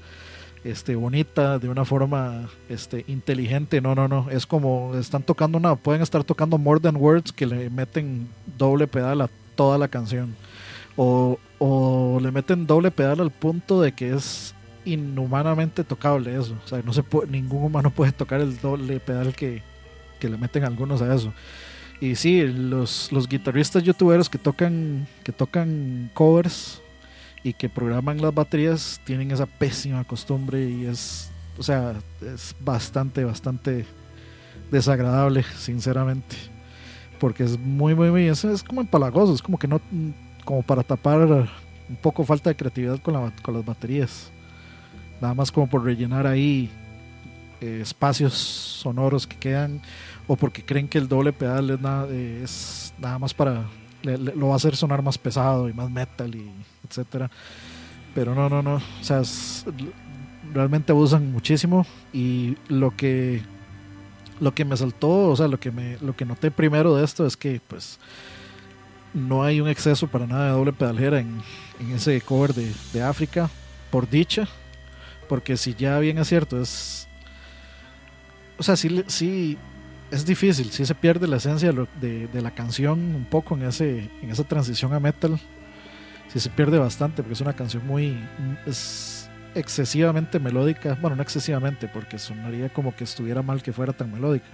este, bonita, de una forma este, inteligente. No, no, no. Es como están tocando una, pueden estar tocando More Than Words que le meten doble pedal a toda la canción. O, o le meten doble pedal al punto de que es inhumanamente tocable eso. O sea, no se puede, ningún humano puede tocar el doble pedal que, que le meten algunos a eso. Y sí, los, los guitarristas youtuberos que tocan, que tocan covers y que programan las baterías tienen esa pésima costumbre y es, o sea, es bastante, bastante desagradable, sinceramente. Porque es muy, muy, muy, es, es como empalagoso, es como que no, como para tapar un poco falta de creatividad con, la, con las baterías. Nada más como por rellenar ahí eh, espacios sonoros que quedan o porque creen que el doble pedal es nada, es nada más para le- lo va a hacer sonar más pesado y más metal y etcétera pero no no no o sea realmente abusan muchísimo y lo que lo que me saltó o sea lo que me lo que noté primero de esto es que pues no hay un exceso para nada de doble pedalera en, en ese cover de, de África, por dicha, porque si ya bien es cierto, es. O sea, sí, sí es difícil, sí se pierde la esencia de, de- de la canción un poco en, ese, en esa transición a metal. Sí se pierde bastante, porque es una canción muy. Es excesivamente melódica. Bueno, no excesivamente, porque sonaría como que estuviera mal que fuera tan melódica.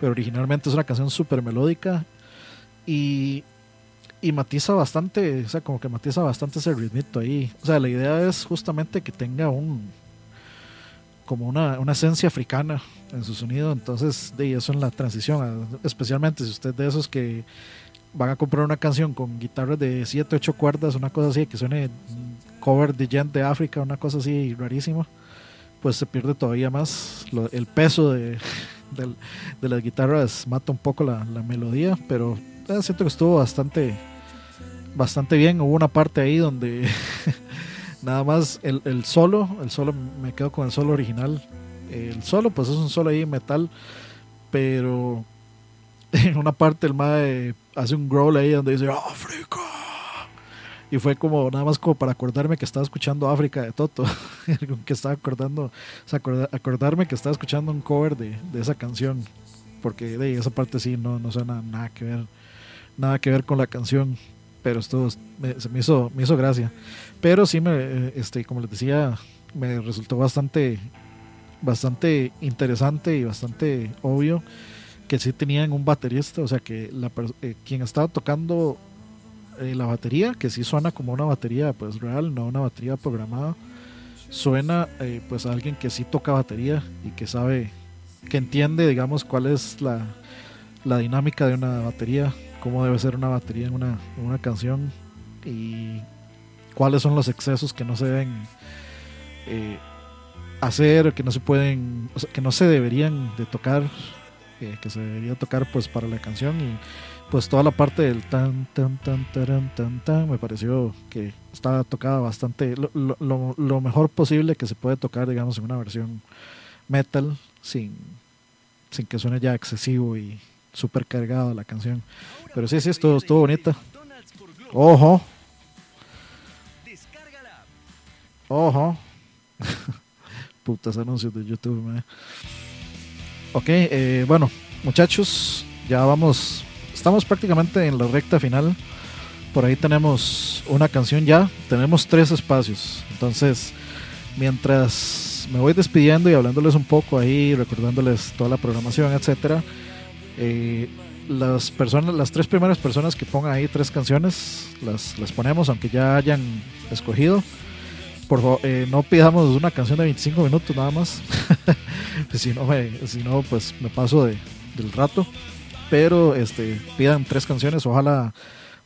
Pero originalmente es una canción súper melódica y, y matiza bastante, o sea, como que matiza bastante ese ritmito ahí. O sea, la idea es justamente que tenga un como una, una esencia africana en su sonido, entonces de eso en la transición, especialmente si usted de esos que van a comprar una canción con guitarras de 7, 8 cuerdas, una cosa así, que suene cover de Gent de África, una cosa así rarísima, pues se pierde todavía más lo- el peso de, del- de las guitarras, mata un poco la, la melodía, pero eh, siento que estuvo bastante, bastante bien. Hubo una parte ahí donde nada más el, el solo, el solo, me quedo con el solo original. El solo, pues es un solo ahí metal, pero en una parte el mae hace un growl ahí donde dice África. Y fue como nada más como para acordarme que estaba escuchando África de Toto. que estaba acordando, o sea, acorda- acordarme que estaba escuchando un cover de, de esa canción. Porque de esa parte sí no, no suena nada que ver. Nada que ver con la canción. Pero esto me, se me hizo, me hizo gracia. Pero sí me, este, como les decía, me resultó bastante, bastante interesante y bastante obvio que sí tenían un baterista, o sea que la, eh, quien estaba tocando eh, la batería, que sí suena como una batería pues real, no una batería programada, suena eh, pues a alguien que sí toca batería y que sabe, que entiende digamos cuál es la, la dinámica de una batería, cómo debe ser una batería en una, en una canción y cuáles son los excesos que no se deben eh, hacer, que no se pueden, o sea, que no se deberían de tocar, que se debería tocar pues para la canción y pues toda la parte del tan tan tan taran, tan tan me pareció que estaba tocada bastante lo, mejor posible que se puede tocar digamos en una versión metal sin sin que suene ya excesivo y súper cargada la canción. Pero sí sí estuvo estuvo bonita. Ojo. Ojo. Putas anuncios de YouTube mae. Ok, eh, bueno, muchachos, ya vamos, estamos prácticamente en la recta final. Por ahí tenemos una canción ya, tenemos tres espacios. Entonces, mientras me voy despidiendo y hablándoles un poco ahí, recordándoles toda la programación, etcétera, eh, las personas, las tres primeras personas que pongan ahí tres canciones, las, las ponemos, aunque ya hayan escogido. Por favor, eh, no pidamos una canción de 25 minutos nada más. si no, si no, pues me paso de, del rato. Pero este, pidan tres canciones, ojalá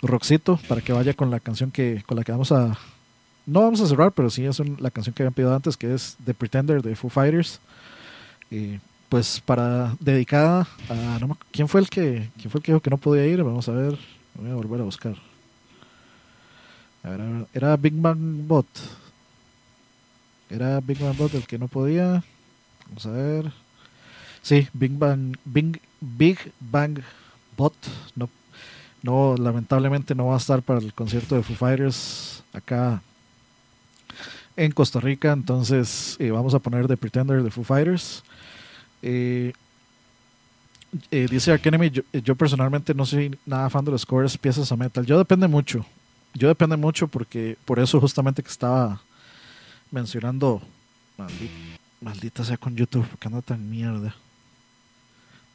Roxito, para que vaya con la canción que, con la que vamos a. No vamos a cerrar, pero sí es la canción que habían pedido antes, que es The Pretender de Foo Fighters. Y pues para dedicada a. no ¿quién, fue el que, ¿Quién fue el que dijo que no podía ir? Vamos a ver. Voy a volver a buscar. A ver, a ver, era Big Bang Bot. Era Big Bang Bot el que no podía. Vamos a ver. Sí, Big Bang, Big, Big Bang Bot. No, no, lamentablemente no va a estar para el concierto de Foo Fighters acá en Costa Rica. Entonces eh, vamos a poner The Pretender de Foo Fighters. Eh, eh, dice Ark Enemy, yo, yo personalmente no soy nada fan de los covers piezas a metal. Yo depende mucho. Yo depende mucho porque por eso justamente que estaba mencionando maldi- maldita sea con YouTube, porque anda tan mierda.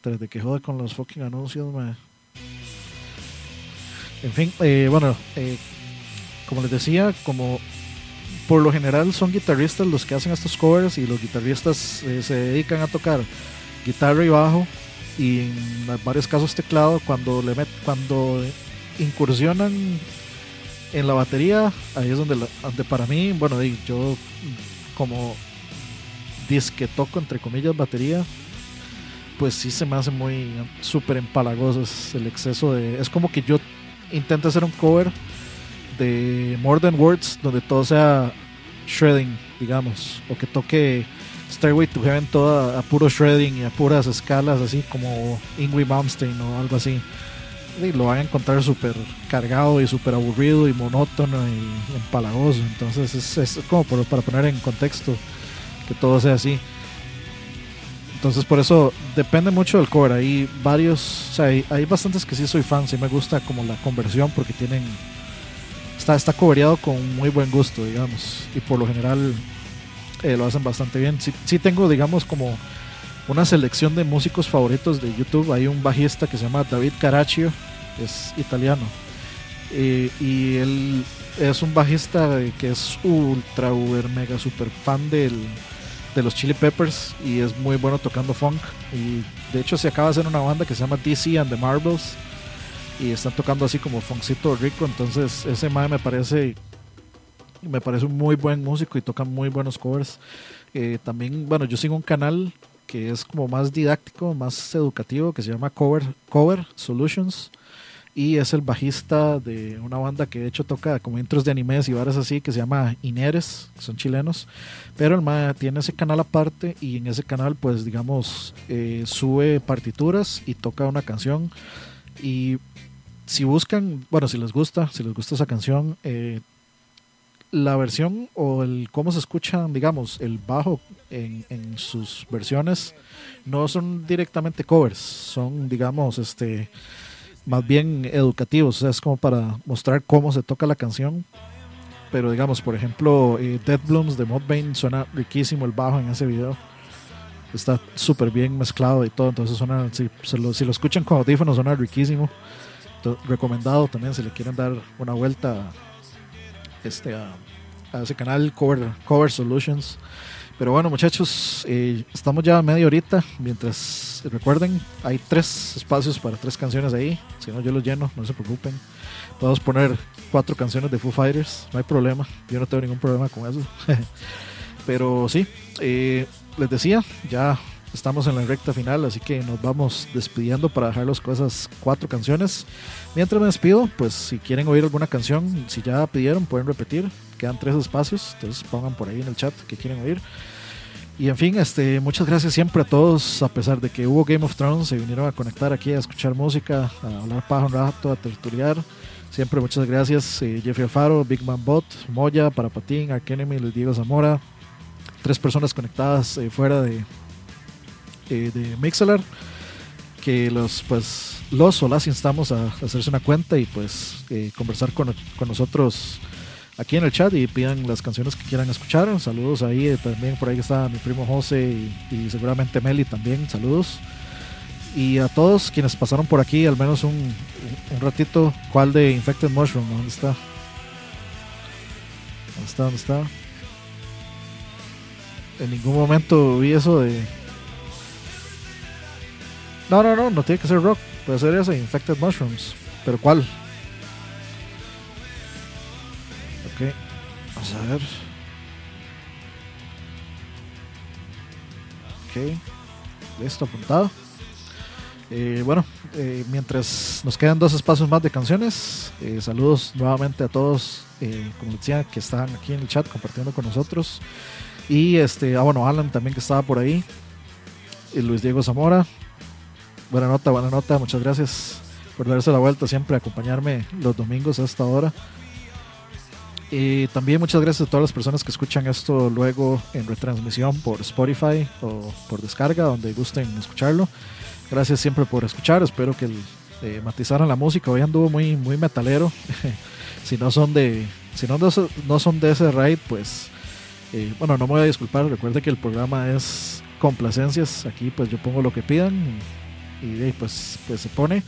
Desde que joda con los fucking anuncios, me... En fin, eh, bueno, eh, como les decía, como por lo general son guitarristas los que hacen estos covers y los guitarristas eh, se dedican a tocar guitarra y bajo y en varios casos teclado cuando le met, cuando incursionan en la batería ahí es donde, la- para mí bueno yo como disque toco entre comillas batería pues sí se me hace muy súper empalagoso el exceso de es como que yo intento hacer un cover de More Than Words donde todo sea shredding digamos o que toque Stairway to Heaven toda a puro shredding y a puras escalas así como Ingrid Malmsteen o algo así y lo van a encontrar súper cargado y súper aburrido y monótono y empalagoso. Entonces es, como para poner en contexto que todo sea así. Entonces por eso depende mucho del cover. Hay varios, o sea, hay, hay bastantes que sí soy fan, sí me gusta como la conversión porque tienen, está, está cobereado con muy buen gusto, digamos. Y por lo general eh, lo hacen bastante bien. Sí, sí tengo, digamos, como una selección de músicos favoritos de YouTube. Hay un bajista que se llama David Caraccio, es italiano. Eh, y él es un bajista que es ultra, uber, mega, super fan del, de los Chili Peppers y es muy bueno tocando funk. Y de hecho se acaba de hacer una banda que se llama DC and the Marbles y están tocando así como funkcito rico. Entonces ese mae me parece me parece un muy buen músico y toca muy buenos covers. Eh, también, bueno, yo sigo un canal que es como más didáctico, más educativo, que se llama Cover, Cover Solutions. Y es el bajista de una banda que de hecho toca como intros de animes y varas así, que se llama Ineres, que son chilenos. Pero el MAE tiene ese canal aparte y en ese canal, pues digamos, eh, sube partituras y toca una canción. Y si buscan, bueno, si les gusta, si les gusta esa canción, eh, la versión o el cómo se escucha, digamos, el bajo en, en sus versiones no son directamente covers, son, digamos, este más bien educativos, o sea, es como para mostrar cómo se toca la canción. Pero digamos, por ejemplo, eh, Dead Blooms de Mudvayne suena riquísimo el bajo en ese video. Está súper bien mezclado y todo, entonces suena, si, se lo, si lo escuchan con audífonos suena riquísimo. Entonces, recomendado también si le quieren dar una vuelta este, a, a ese canal Cover, Cover Solutions. Pero bueno, muchachos, eh, estamos ya a media horita. Mientras recuerden, hay tres espacios para tres canciones ahí. Si no, yo los lleno, no se preocupen. Podemos poner cuatro canciones de Foo Fighters, no hay problema. Yo no tengo ningún problema con eso. Pero sí, eh, les decía, ya estamos en la recta final, así que nos vamos despidiendo para dejarlos con esas cuatro canciones. Mientras me despido, pues si quieren oír alguna canción, si ya pidieron, pueden repetir. Quedan tres espacios, entonces pongan por ahí en el chat que quieren oír. Y en fin, este, muchas gracias siempre a todos, a pesar de que hubo Game of Thrones, se vinieron a conectar aquí a escuchar música, a hablar paja un rato, a tertuliar. Siempre muchas gracias, eh, Jeffrey Alfaro, Big Man Bot, Moya, Parapatín, Arkenemy, Luis Diego Zamora, tres personas conectadas eh, fuera de, eh, de Mixelar, que los pues los o las instamos a hacerse una cuenta y pues eh, conversar con, con nosotros aquí en el chat y pidan las canciones que quieran escuchar. Saludos ahí, eh, también por ahí está mi primo José y, seguramente Meli también, saludos. Y a todos quienes pasaron por aquí, al menos un, ratito, ¿cuál de Infected Mushroom? ¿Dónde está? ¿Dónde está? ¿Dónde está? En ningún momento vi eso de... No, no, no, no tiene que ser rock. Puede ser ese, Infected Mushrooms. ¿Pero cuál? A ver. Ok, listo, apuntado. Eh, bueno, eh, mientras nos quedan dos espacios más de canciones, eh, saludos nuevamente a todos, como decía, que están aquí en el chat compartiendo con nosotros. Y este, ah, bueno, Alan también que estaba por ahí. Luis Diego Zamora. Buena nota, buena nota, muchas gracias por darse la vuelta siempre, acompañarme los domingos a esta hora. Y también muchas gracias a todas las personas que escuchan esto luego en retransmisión por Spotify o por descarga, donde gusten escucharlo. Gracias siempre por escuchar, espero que eh, matizaran la música. Hoy anduvo muy, muy metalero. si no son de, si no, no son de ese raid, pues eh, bueno, no me voy a disculpar. Recuerde que el programa es complacencias. Aquí pues yo pongo lo que pidan y, pues, pues se pone.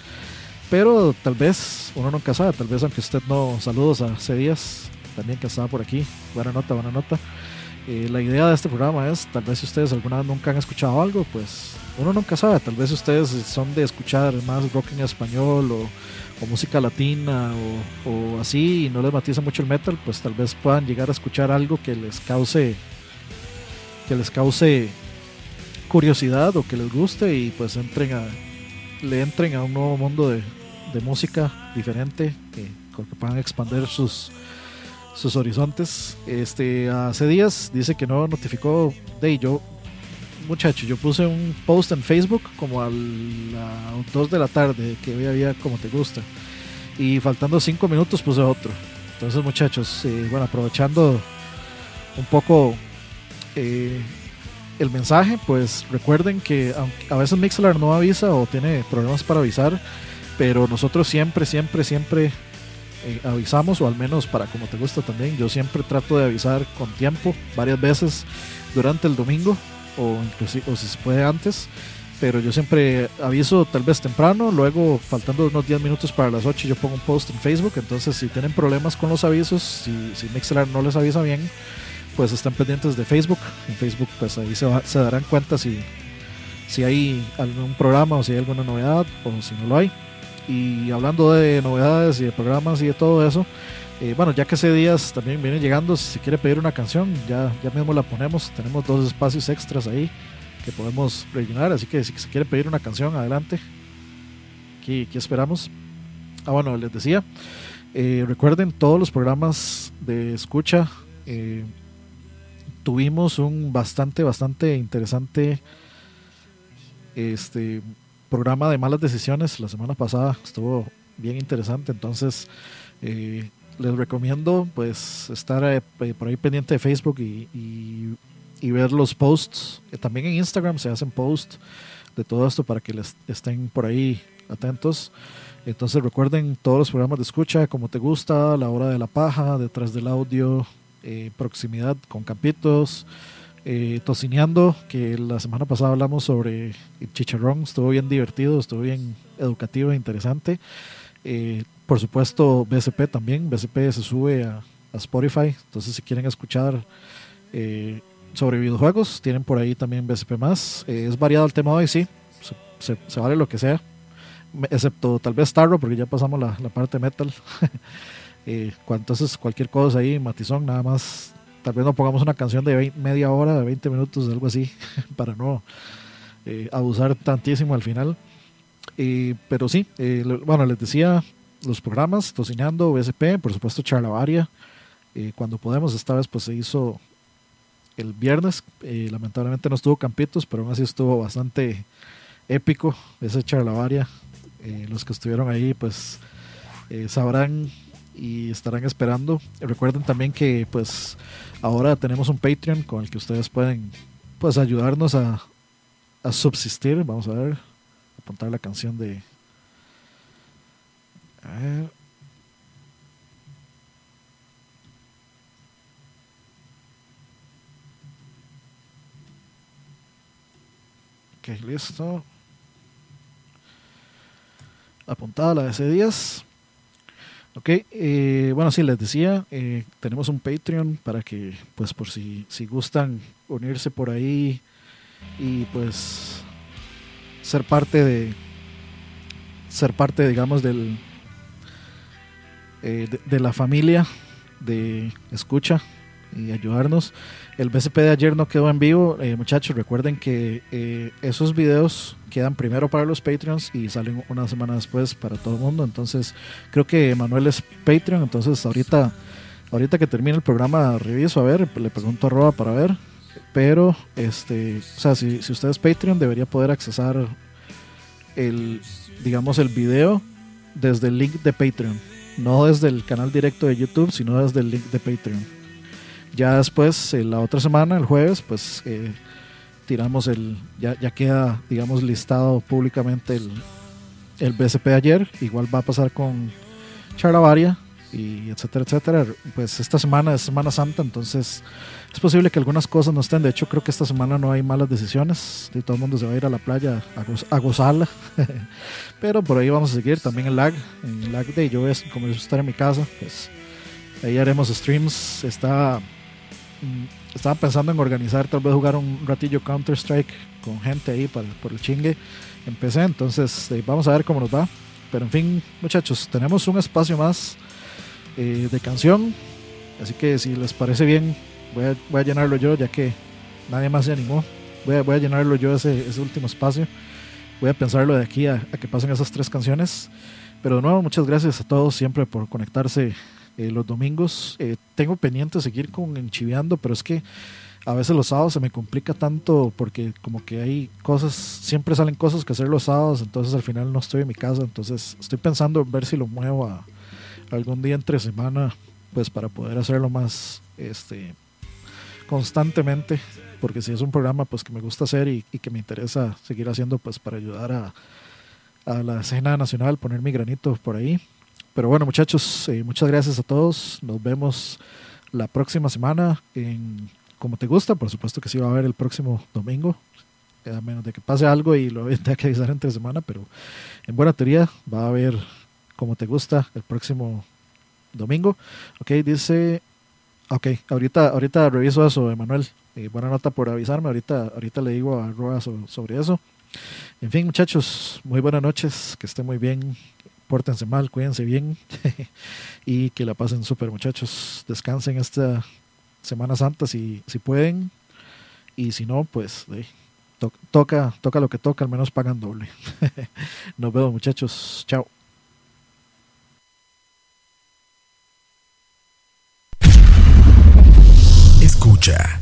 Pero tal vez, uno nunca sabe, tal vez aunque usted no, saludos a C también que estaba por aquí. Buena nota, buena nota. Eh, la idea de este programa es, tal vez si ustedes alguna vez nunca han escuchado algo, pues uno nunca sabe, tal vez ustedes son de escuchar más rock en español o, o música latina o, o así y no les matiza mucho el metal, pues tal vez puedan llegar a escuchar algo que les cause que les cause curiosidad o que les guste y pues entren a le entren a un nuevo mundo de, de música diferente que, con que puedan expandir sus sus horizontes. Este hace días dice que no notificó de yo muchacho, yo puse un post en Facebook como a las 2 de la tarde que hoy había como te gusta. Y faltando 5 minutos puse otro. Entonces, muchachos, eh, bueno, aprovechando un poco eh, el mensaje, pues recuerden que a veces Mixler no avisa o tiene problemas para avisar, pero nosotros siempre, siempre, siempre eh, avisamos, o al menos para como te gusta también, yo siempre trato de avisar con tiempo, varias veces durante el domingo, o inclusive, o si se puede antes, pero yo siempre aviso tal vez temprano, luego faltando unos 10 minutos para las 8 yo pongo un post en Facebook, entonces si tienen problemas con los avisos, si, si no les avisa bien, pues están pendientes de Facebook. En Facebook pues ahí se, va- se darán cuenta si, si hay algún programa o si hay alguna novedad o si no lo hay. Y hablando de novedades y de programas y de todo eso, eh, bueno, ya que ese días también viene llegando, si se quiere pedir una canción, ya, ya mismo la ponemos. Tenemos dos espacios extras ahí que podemos rellenar, así que si se quiere pedir una canción, adelante. Aquí, esperamos. Ah, bueno, les decía, eh, recuerden todos los programas de escucha. eh, tuvimos un bastante, bastante interesante este programa de malas decisiones la semana pasada. Estuvo bien interesante. Entonces, eh, les recomiendo pues estar eh, por ahí pendiente de Facebook y ver los posts. Eh, también en Instagram se hacen posts de todo esto para que les estén por ahí atentos. Entonces recuerden todos los programas de escucha, como te gusta, la hora de la paja, detrás del audio, eh, proximidad con campitos, eh, tocineando, que la semana pasada hablamos sobre el chicharrón, estuvo bien divertido, estuvo bien educativo e interesante. Eh, por supuesto, BSP también, BSP se sube a, Spotify, entonces si quieren escuchar eh, sobre videojuegos, tienen por ahí también BSP más. Eh, es variado el tema hoy, sí, se, vale lo que sea, excepto tal vez Starro, porque ya pasamos la, la parte metal. Eh, entonces, cualquier cosa ahí, matizón, nada más. Tal vez no pongamos una canción de vein- media hora, de 20 minutos, algo así, para no eh, abusar tantísimo al final. Eh, pero sí, eh, bueno, les decía los programas, Tocinando, BSP, por supuesto Charlavaria, eh, cuando podemos, esta vez pues se hizo el viernes, eh, lamentablemente no estuvo Campitos, pero aún así estuvo bastante épico ese Charlavaria. Eh, los que estuvieron ahí pues sabrán y estarán esperando. Recuerden también que pues ahora tenemos un Patreon con el que ustedes pueden pues ayudarnos a, a subsistir. Vamos a ver, apuntar la canción de... A ver. Ok, listo. Apuntada la de ese días. Ok, eh, bueno, sí, les decía, eh, tenemos un Patreon para que, pues, por si, si gustan unirse por ahí y, pues, ser parte de, ser parte, digamos, del, eh, de, de la familia de escucha y ayudarnos. El BCP de ayer no quedó en vivo, eh, muchachos, recuerden que eh, esos videos quedan primero para los Patreons y salen una semana después para todo el mundo. Entonces, creo que Manuel es Patreon, entonces ahorita, ahorita que termine el programa reviso a ver, le pregunto a para ver. Pero, este, o sea, si, si usted es Patreon, debería poder accesar el, digamos, el video desde el link de Patreon. No desde el canal directo de YouTube, sino desde el link de Patreon. Ya después, eh, la otra semana, el jueves, pues eh, tiramos el. Ya, ya queda, digamos, listado públicamente el, el BSP de ayer. Igual va a pasar con Charlavaria y etcétera, etcétera. Pues esta semana es Semana Santa, entonces es posible que algunas cosas no estén. De hecho, creo que esta semana no hay malas decisiones. Y todo el mundo se va a ir a la playa a, goz- gozarla. Pero por ahí vamos a seguir también en lag. En lag de yo, es, como estar en mi casa, pues ahí haremos streams. Está estaba pensando en organizar, tal vez jugar un ratillo Counter Strike con gente ahí para, por el chingue en PC. Entonces, eh, vamos a ver cómo nos va. Pero en fin, muchachos, tenemos un espacio más eh, de canción. Así que si les parece bien, voy a, voy a llenarlo yo, ya que nadie más se animó. Voy a, voy a llenarlo yo ese, ese último espacio. Voy a pensarlo de aquí a, a que pasen esas tres canciones. Pero de nuevo, muchas gracias a todos siempre por conectarse eh, los domingos. Eh, tengo pendiente seguir con enchiveando, pero es que a veces los sábados se me complica tanto porque como que hay cosas, siempre salen cosas que hacer los sábados, entonces al final no estoy en mi casa, entonces estoy pensando en ver si lo muevo a algún día entre semana, pues para poder hacerlo más este constantemente, porque si es un programa pues que me gusta hacer y, que me interesa seguir haciendo pues para ayudar a, a la escena nacional, poner mi granito por ahí. Pero bueno muchachos, eh, muchas gracias a todos, nos vemos la próxima semana en Como Te Gusta, por supuesto que sí va a haber el próximo domingo, a menos de que pase algo y lo tenga que avisar entre semana, pero en buena teoría va a haber Como Te Gusta el próximo domingo. Ok, dice Ok, ahorita, ahorita reviso eso, Emanuel. Eh, buena nota por avisarme. Ahorita, ahorita le digo a Roa so- sobre eso. En fin, muchachos, muy buenas noches. Que estén muy bien. Pórtense mal, cuídense bien. y que la pasen súper, muchachos. Descansen esta Semana Santa si, si pueden. Y si no, pues to- toca, toca lo que toca, al menos pagan doble. Nos vemos, muchachos. Chao. Escucha.